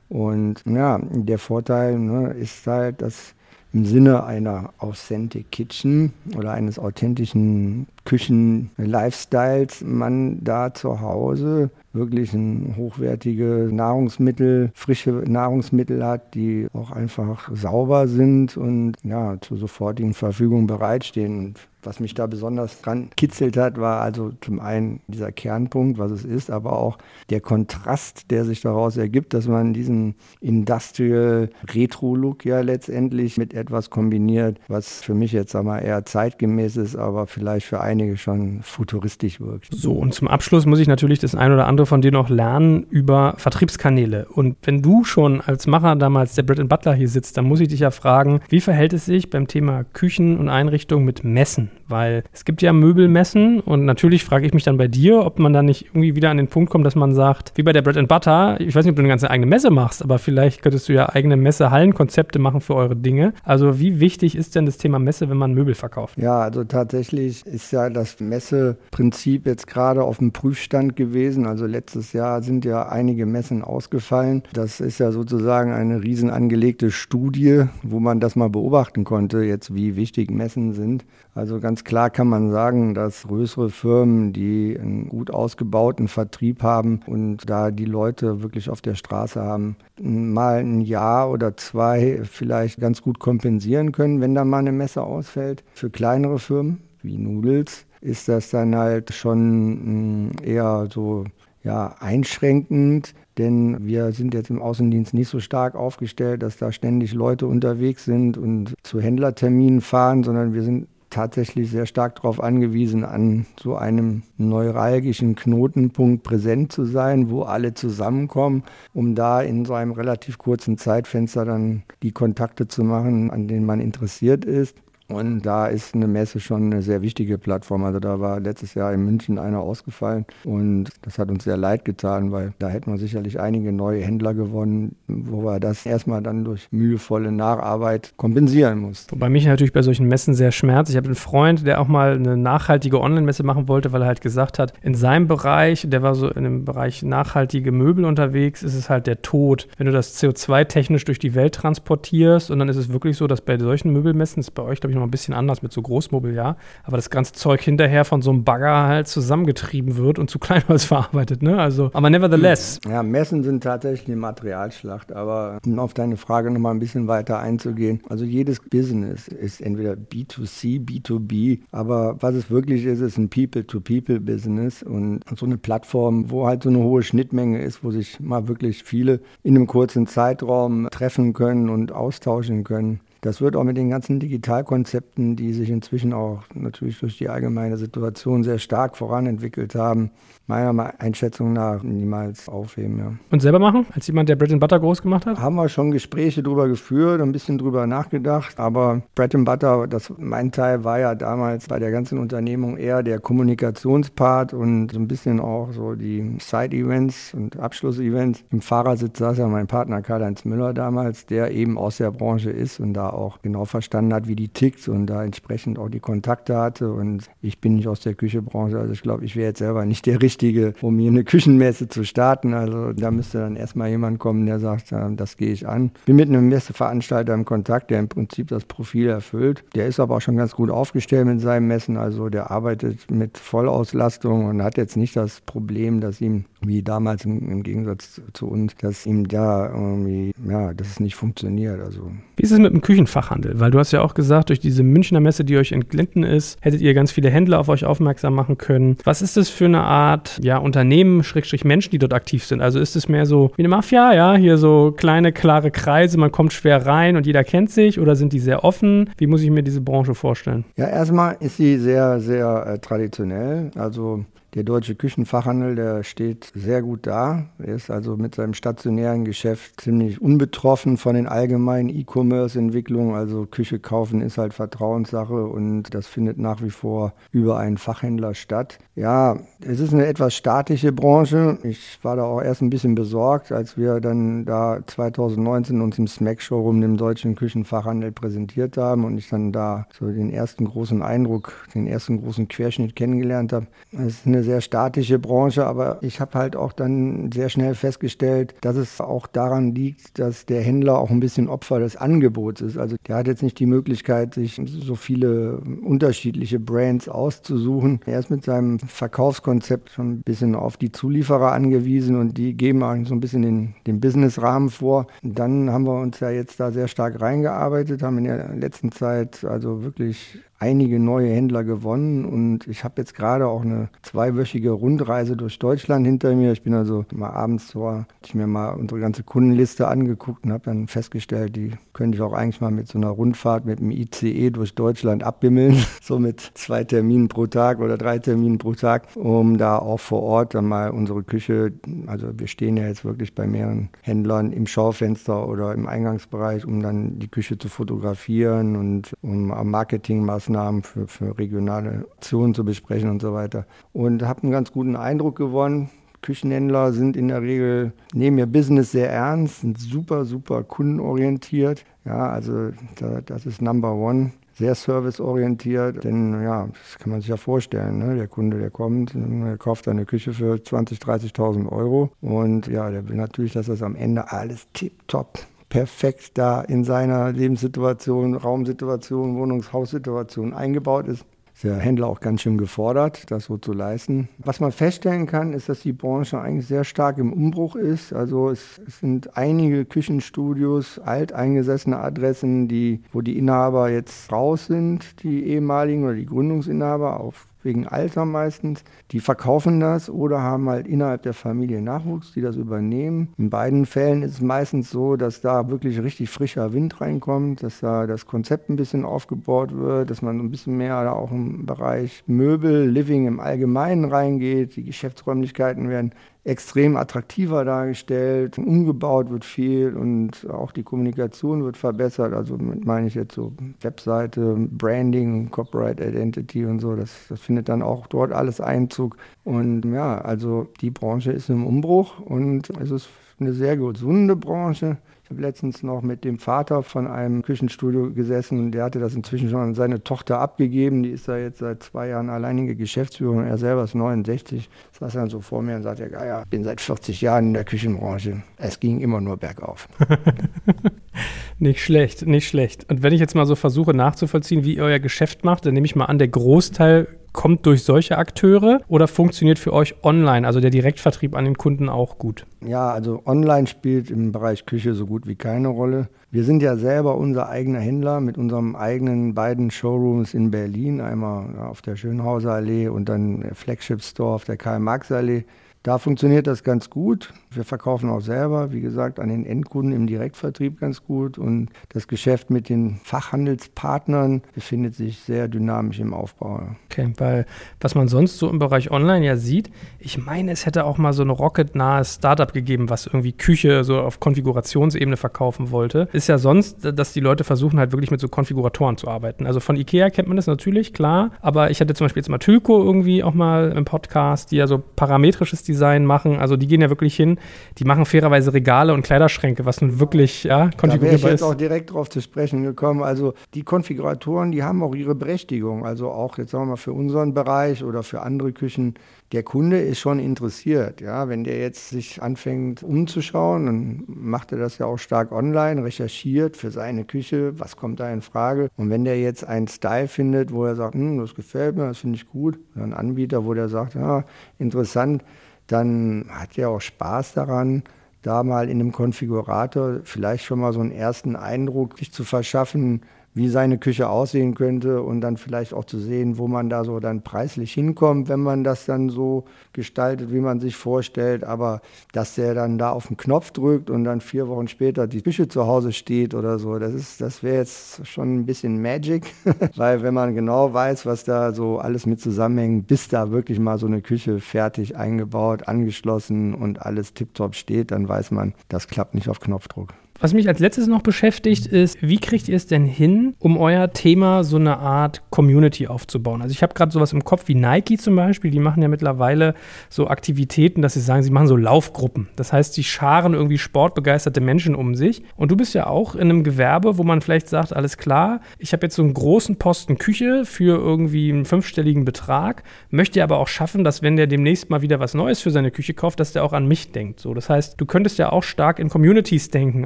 Und ja, der Vorteil ne, ist halt, dass im Sinne einer Authentic Kitchen oder eines authentischen Küchen-Lifestyles man da zu Hause wirklich ein hochwertige Nahrungsmittel, frische Nahrungsmittel hat, die auch einfach sauber sind und ja, zur sofortigen Verfügung bereitstehen. Und was mich da besonders dran kitzelt hat, war also zum einen dieser Kernpunkt, was es ist, aber auch der Kontrast, der sich daraus ergibt, dass man diesen Industrial Retro-Look ja letztendlich mit etwas kombiniert, was für mich jetzt einmal eher zeitgemäß ist, aber vielleicht für einige schon futuristisch wirkt. So, und zum Abschluss muss ich natürlich das ein oder andere von dir noch lernen über Vertriebskanäle. Und wenn du schon als Macher damals der Bread Butler hier sitzt, dann muss ich dich ja fragen, wie verhält es sich beim Thema Küchen und Einrichtung mit Messen? Weil es gibt ja Möbelmessen und natürlich frage ich mich dann bei dir, ob man da nicht irgendwie wieder an den Punkt kommt, dass man sagt, wie bei der Bread and Butter, ich weiß nicht, ob du eine ganze eigene Messe machst, aber vielleicht könntest du ja eigene Messe-Hallenkonzepte machen für eure Dinge. Also wie wichtig ist denn das Thema Messe, wenn man Möbel verkauft? Ja, also tatsächlich ist ja das Messeprinzip jetzt gerade auf dem Prüfstand gewesen. Also letztes Jahr sind ja einige Messen ausgefallen. Das ist ja sozusagen eine riesen angelegte Studie, wo man das mal beobachten konnte, jetzt wie wichtig Messen sind. Also ganz klar kann man sagen, dass größere Firmen, die einen gut ausgebauten Vertrieb haben und da die Leute wirklich auf der Straße haben, mal ein Jahr oder zwei vielleicht ganz gut kompensieren können, wenn da mal eine Messe ausfällt. Für kleinere Firmen wie Noodles ist das dann halt schon mm, eher so ja, einschränkend, denn wir sind jetzt im Außendienst nicht so stark aufgestellt, dass da ständig Leute unterwegs sind und zu Händlerterminen fahren, sondern wir sind tatsächlich sehr stark darauf angewiesen, an so einem neuralgischen Knotenpunkt präsent zu sein, wo alle zusammenkommen, um da in so einem relativ kurzen Zeitfenster dann die Kontakte zu machen, an denen man interessiert ist. Und da ist eine Messe schon eine sehr wichtige Plattform. Also da war letztes Jahr in München einer ausgefallen und das hat uns sehr leid getan, weil da hätten wir sicherlich einige neue Händler gewonnen, wo wir das erstmal dann durch mühevolle Nacharbeit kompensieren mussten. Wobei mich natürlich bei solchen Messen sehr schmerzt. Ich habe einen Freund, der auch mal eine nachhaltige Online-Messe machen wollte, weil er halt gesagt hat, in seinem Bereich, der war so in dem Bereich nachhaltige Möbel unterwegs, ist es halt der Tod. Wenn du das CO2 technisch durch die Welt transportierst und dann ist es wirklich so, dass bei solchen Möbelmessen, das ist bei euch glaube ich noch noch ein bisschen anders mit so Großmobiliar, aber das ganze Zeug hinterher von so einem Bagger halt zusammengetrieben wird und zu Kleinholz [LAUGHS] verarbeitet, ne? Also, aber nevertheless. Ja, Messen sind tatsächlich eine Materialschlacht, aber um auf deine Frage nochmal ein bisschen weiter einzugehen, also jedes Business ist entweder B2C, B2B, aber was es wirklich ist, ist ein People-to-People-Business und so eine Plattform, wo halt so eine hohe Schnittmenge ist, wo sich mal wirklich viele in einem kurzen Zeitraum treffen können und austauschen können. Das wird auch mit den ganzen Digitalkonzepten, die sich inzwischen auch natürlich durch die allgemeine Situation sehr stark voranentwickelt haben, meiner Einschätzung nach niemals aufheben. Ja. Und selber machen, als jemand, der Bread and Butter groß gemacht hat? Haben wir schon Gespräche darüber geführt, ein bisschen drüber nachgedacht, aber Bread and Butter, das, mein Teil war ja damals bei der ganzen Unternehmung eher der Kommunikationspart und so ein bisschen auch so die Side-Events und Abschluss-Events. Im Fahrersitz saß ja mein Partner Karl-Heinz Müller damals, der eben aus der Branche ist und da auch genau verstanden hat, wie die tickt und da entsprechend auch die Kontakte hatte. Und ich bin nicht aus der Küchebranche, also ich glaube, ich wäre jetzt selber nicht der Richtige, um hier eine [LAUGHS] Küchenmesse zu starten. Also da müsste dann erstmal jemand kommen, der sagt, das gehe ich an. Bin mit einem Messeveranstalter im Kontakt, der im Prinzip das Profil erfüllt. Der ist aber auch schon ganz gut aufgestellt mit seinem Messen, also der arbeitet mit Vollauslastung und hat jetzt nicht das Problem, dass ihm wie damals im, im, Gegensatz zu uns, dass ihm da irgendwie, ja, dass es nicht funktioniert. Also. Wie ist es mit dem Küchenfachhandel? Weil du hast ja auch gesagt, durch diese Münchner Messe, die euch entglitten ist, hättet ihr ganz viele Händler auf euch aufmerksam machen können. Was ist das für eine Art, ja, Unternehmen, Schrägstrich Menschen, die dort aktiv sind? Also ist es mehr so wie eine Mafia, ja, hier so kleine, klare Kreise, man kommt schwer rein und jeder kennt sich oder sind die sehr offen? Wie muss ich mir diese Branche vorstellen? Ja, erstmal ist sie sehr, sehr äh, traditionell. Also der deutsche Küchenfachhandel, der steht sehr gut da. Er ist also mit seinem stationären Geschäft ziemlich unbetroffen von den allgemeinen E-Commerce-Entwicklungen. Also Küche kaufen ist halt Vertrauenssache und das findet nach wie vor über einen Fachhändler statt. Ja, es ist eine etwas statische Branche. Ich war da auch erst ein bisschen besorgt, als wir dann da 2019 uns im Smack Showroom dem deutschen Küchenfachhandel präsentiert haben und ich dann da so den ersten großen Eindruck, den ersten großen Querschnitt kennengelernt habe. Es ist eine sehr statische Branche, aber ich habe halt auch dann sehr schnell festgestellt, dass es auch daran liegt, dass der Händler auch ein bisschen Opfer des Angebots ist. Also der hat jetzt nicht die Möglichkeit, sich so viele unterschiedliche Brands auszusuchen. Er ist mit seinem Verkaufskonzept schon ein bisschen auf die Zulieferer angewiesen und die geben eigentlich so ein bisschen den, den Businessrahmen vor. Und dann haben wir uns ja jetzt da sehr stark reingearbeitet, haben in der letzten Zeit also wirklich einige neue Händler gewonnen und ich habe jetzt gerade auch eine zweiwöchige Rundreise durch Deutschland hinter mir. Ich bin also mal abends so, ich mir mal unsere ganze Kundenliste angeguckt und habe dann festgestellt, die könnte ich auch eigentlich mal mit so einer Rundfahrt mit dem ICE durch Deutschland abbimmeln, [LAUGHS] so mit zwei Terminen pro Tag oder drei Terminen pro Tag, um da auch vor Ort dann mal unsere Küche, also wir stehen ja jetzt wirklich bei mehreren Händlern im Schaufenster oder im Eingangsbereich, um dann die Küche zu fotografieren und um Marketingmaßnahmen Maßnahmen für, für regionale Aktionen zu besprechen und so weiter. Und habe einen ganz guten Eindruck gewonnen. Küchenhändler sind in der Regel, nehmen ihr Business sehr ernst, sind super, super kundenorientiert. Ja, also da, das ist Number One sehr serviceorientiert, denn ja, das kann man sich ja vorstellen. Ne? Der Kunde, der kommt, der kauft eine Küche für 20.000, 30.000 Euro und ja, der will natürlich, dass das am Ende alles tipptopp perfekt da in seiner Lebenssituation, Raumsituation, Wohnungshaussituation eingebaut ist. Der Händler auch ganz schön gefordert, das so zu leisten. Was man feststellen kann, ist, dass die Branche eigentlich sehr stark im Umbruch ist. Also es, es sind einige Küchenstudios, alteingesessene Adressen, die, wo die Inhaber jetzt raus sind, die ehemaligen oder die Gründungsinhaber auf wegen Alter meistens. Die verkaufen das oder haben halt innerhalb der Familie Nachwuchs, die das übernehmen. In beiden Fällen ist es meistens so, dass da wirklich richtig frischer Wind reinkommt, dass da das Konzept ein bisschen aufgebaut wird, dass man ein bisschen mehr da auch im Bereich Möbel, Living im Allgemeinen reingeht. Die Geschäftsräumlichkeiten werden extrem attraktiver dargestellt. Umgebaut wird viel und auch die Kommunikation wird verbessert. Also meine ich jetzt so Webseite, Branding, Corporate Identity und so. Das, das findet dann auch dort alles Einzug. Und ja, also die Branche ist im Umbruch und es ist eine sehr gesunde Branche letztens noch mit dem Vater von einem Küchenstudio gesessen und der hatte das inzwischen schon an seine Tochter abgegeben. Die ist da jetzt seit zwei Jahren alleinige Geschäftsführerin. Er selber ist 69. Saß dann so vor mir und sagte, ja, ja, bin seit 40 Jahren in der Küchenbranche. Es ging immer nur bergauf. [LAUGHS] Nicht schlecht, nicht schlecht. Und wenn ich jetzt mal so versuche nachzuvollziehen, wie ihr euer Geschäft macht, dann nehme ich mal an, der Großteil kommt durch solche Akteure oder funktioniert für euch online, also der Direktvertrieb an den Kunden auch gut? Ja, also online spielt im Bereich Küche so gut wie keine Rolle. Wir sind ja selber unser eigener Händler mit unseren eigenen beiden Showrooms in Berlin, einmal auf der Schönhauser Allee und dann Flagship Store auf der Karl-Marx-Allee. Da funktioniert das ganz gut. Wir verkaufen auch selber, wie gesagt, an den Endkunden im Direktvertrieb ganz gut. Und das Geschäft mit den Fachhandelspartnern befindet sich sehr dynamisch im Aufbau. Okay, weil was man sonst so im Bereich Online ja sieht, ich meine, es hätte auch mal so ein Rocket-nahes Startup gegeben, was irgendwie Küche so auf Konfigurationsebene verkaufen wollte. Ist ja sonst, dass die Leute versuchen halt wirklich mit so Konfiguratoren zu arbeiten. Also von Ikea kennt man das natürlich, klar. Aber ich hatte zum Beispiel jetzt mal Tylko irgendwie auch mal im Podcast, die ja so parametrisches Design machen. Also die gehen ja wirklich hin, die machen fairerweise Regale und Kleiderschränke, was nun wirklich ja, konfigurierbar da wäre ich jetzt auch direkt darauf zu sprechen gekommen. Also die Konfiguratoren, die haben auch ihre Berechtigung. Also auch jetzt sagen wir mal für unseren Bereich oder für andere Küchen. Der Kunde ist schon interessiert. Ja, wenn der jetzt sich anfängt umzuschauen, dann macht er das ja auch stark online, recherchiert für seine Küche, was kommt da in Frage. Und wenn der jetzt einen Style findet, wo er sagt, hm, das gefällt mir, das finde ich gut, oder einen Anbieter, wo der sagt, ja, interessant, dann hat er auch Spaß daran, da mal in einem Konfigurator vielleicht schon mal so einen ersten Eindruck sich zu verschaffen, wie seine Küche aussehen könnte und dann vielleicht auch zu sehen, wo man da so dann preislich hinkommt, wenn man das dann so gestaltet, wie man sich vorstellt. Aber dass der dann da auf den Knopf drückt und dann vier Wochen später die Küche zu Hause steht oder so, das das wäre jetzt schon ein bisschen Magic, [LAUGHS] weil wenn man genau weiß, was da so alles mit zusammenhängt, bis da wirklich mal so eine Küche fertig eingebaut, angeschlossen und alles tiptop steht, dann weiß man, das klappt nicht auf Knopfdruck. Was mich als letztes noch beschäftigt, ist, wie kriegt ihr es denn hin, um euer Thema so eine Art Community aufzubauen? Also ich habe gerade sowas im Kopf wie Nike zum Beispiel, die machen ja mittlerweile so Aktivitäten, dass sie sagen, sie machen so Laufgruppen. Das heißt, sie scharen irgendwie sportbegeisterte Menschen um sich. Und du bist ja auch in einem Gewerbe, wo man vielleicht sagt, alles klar, ich habe jetzt so einen großen Posten Küche für irgendwie einen fünfstelligen Betrag, möchte aber auch schaffen, dass wenn der demnächst mal wieder was Neues für seine Küche kauft, dass der auch an mich denkt. So, das heißt, du könntest ja auch stark in Communities denken.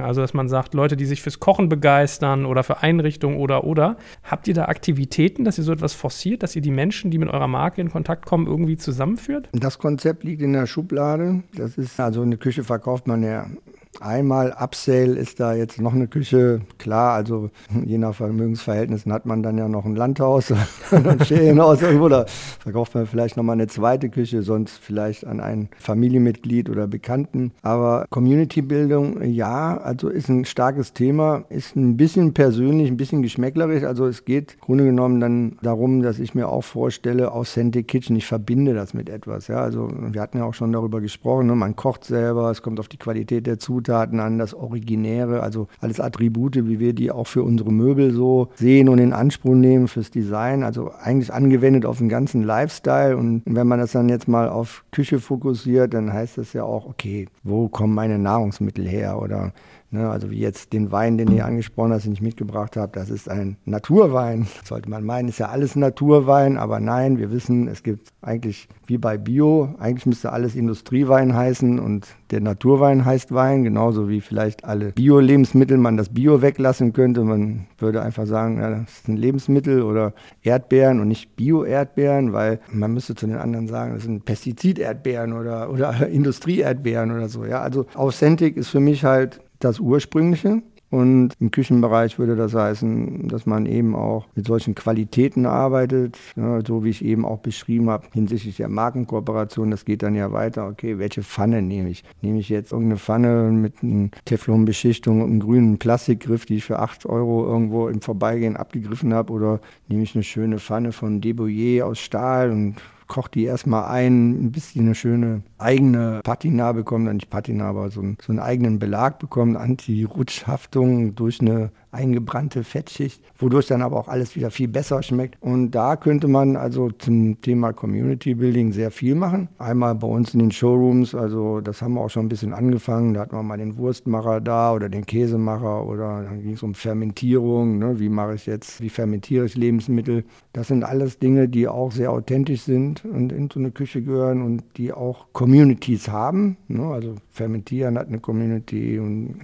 Also dass man sagt, Leute, die sich fürs Kochen begeistern oder für Einrichtungen oder oder. Habt ihr da Aktivitäten, dass ihr so etwas forciert, dass ihr die Menschen, die mit eurer Marke in Kontakt kommen, irgendwie zusammenführt? Das Konzept liegt in der Schublade. Das ist also eine Küche verkauft man ja Einmal Upsale ist da jetzt noch eine Küche. Klar, also [LAUGHS] je nach Vermögensverhältnissen hat man dann ja noch ein Landhaus [LAUGHS] oder ein Ferienhaus irgendwo. Da verkauft man vielleicht nochmal eine zweite Küche, sonst vielleicht an ein Familienmitglied oder Bekannten. Aber Community-Bildung, ja, also ist ein starkes Thema, ist ein bisschen persönlich, ein bisschen geschmäcklerisch. Also es geht im Grunde genommen dann darum, dass ich mir auch vorstelle, Authentic Kitchen, ich verbinde das mit etwas. Ja, also wir hatten ja auch schon darüber gesprochen, ne? man kocht selber, es kommt auf die Qualität der Zutaten Zutaten an, das Originäre, also alles Attribute, wie wir die auch für unsere Möbel so sehen und in Anspruch nehmen fürs Design. Also eigentlich angewendet auf den ganzen Lifestyle. Und wenn man das dann jetzt mal auf Küche fokussiert, dann heißt das ja auch, okay, wo kommen meine Nahrungsmittel her oder Ne, also wie jetzt den Wein, den ihr angesprochen hast, den ich mitgebracht habe, das ist ein Naturwein. [LAUGHS] Sollte man meinen, ist ja alles Naturwein, aber nein, wir wissen, es gibt eigentlich wie bei Bio, eigentlich müsste alles Industriewein heißen und der Naturwein heißt Wein, genauso wie vielleicht alle Bio-Lebensmittel man das Bio weglassen könnte. Man würde einfach sagen, ja, das ist ein Lebensmittel oder Erdbeeren und nicht Bio-Erdbeeren, weil man müsste zu den anderen sagen, das sind Pestizid-Erdbeeren oder, oder [LAUGHS] Industrie-Erdbeeren oder so. Ja, also Authentic ist für mich halt das Ursprüngliche. Und im Küchenbereich würde das heißen, dass man eben auch mit solchen Qualitäten arbeitet, ja, so wie ich eben auch beschrieben habe, hinsichtlich der Markenkooperation. Das geht dann ja weiter. Okay, welche Pfanne nehme ich? Nehme ich jetzt irgendeine Pfanne mit einer Teflonbeschichtung und einem grünen Plastikgriff, die ich für 8 Euro irgendwo im Vorbeigehen abgegriffen habe? Oder nehme ich eine schöne Pfanne von Deboyer aus Stahl und kocht die erstmal ein, bis die eine schöne eigene Patina bekommt, nicht Patina, aber so einen, so einen eigenen Belag bekommt, Anti-Rutschhaftung durch eine eingebrannte Fettschicht, wodurch dann aber auch alles wieder viel besser schmeckt. Und da könnte man also zum Thema Community Building sehr viel machen. Einmal bei uns in den Showrooms, also das haben wir auch schon ein bisschen angefangen. Da hatten wir mal den Wurstmacher da oder den Käsemacher oder dann ging es um Fermentierung. Ne? Wie mache ich jetzt, wie fermentiere ich Lebensmittel? Das sind alles Dinge, die auch sehr authentisch sind und in so eine Küche gehören und die auch Communities haben. Ne? Also Fermentieren hat eine Community und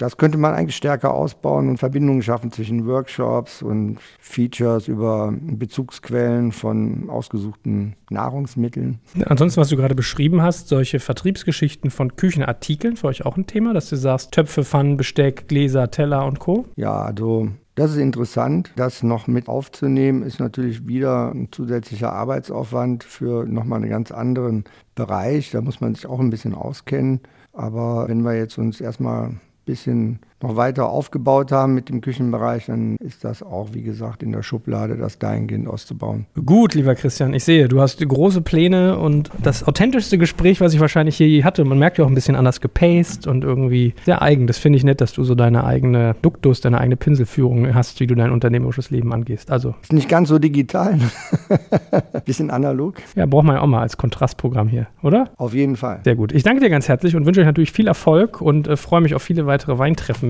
das könnte man eigentlich stärker ausbauen und Verbindungen schaffen zwischen Workshops und Features über Bezugsquellen von ausgesuchten Nahrungsmitteln. Ansonsten, was du gerade beschrieben hast, solche Vertriebsgeschichten von Küchenartikeln, für euch auch ein Thema, dass du sagst, Töpfe, Pfannen, Besteck, Gläser, Teller und Co. Ja, also das ist interessant. Das noch mit aufzunehmen, ist natürlich wieder ein zusätzlicher Arbeitsaufwand für nochmal einen ganz anderen Bereich. Da muss man sich auch ein bisschen auskennen. Aber wenn wir jetzt uns erstmal bisschen noch weiter aufgebaut haben mit dem Küchenbereich, dann ist das auch, wie gesagt, in der Schublade, das dahingehend auszubauen. Gut, lieber Christian, ich sehe, du hast große Pläne und das authentischste Gespräch, was ich wahrscheinlich hier je hatte. Man merkt ja auch ein bisschen anders gepaced und irgendwie sehr eigen. Das finde ich nett, dass du so deine eigene Duktus, deine eigene Pinselführung hast, wie du dein unternehmerisches Leben angehst. Also. Ist nicht ganz so digital. [LAUGHS] bisschen analog. Ja, braucht man ja auch mal als Kontrastprogramm hier, oder? Auf jeden Fall. Sehr gut. Ich danke dir ganz herzlich und wünsche euch natürlich viel Erfolg und äh, freue mich auf viele weitere Weintreffen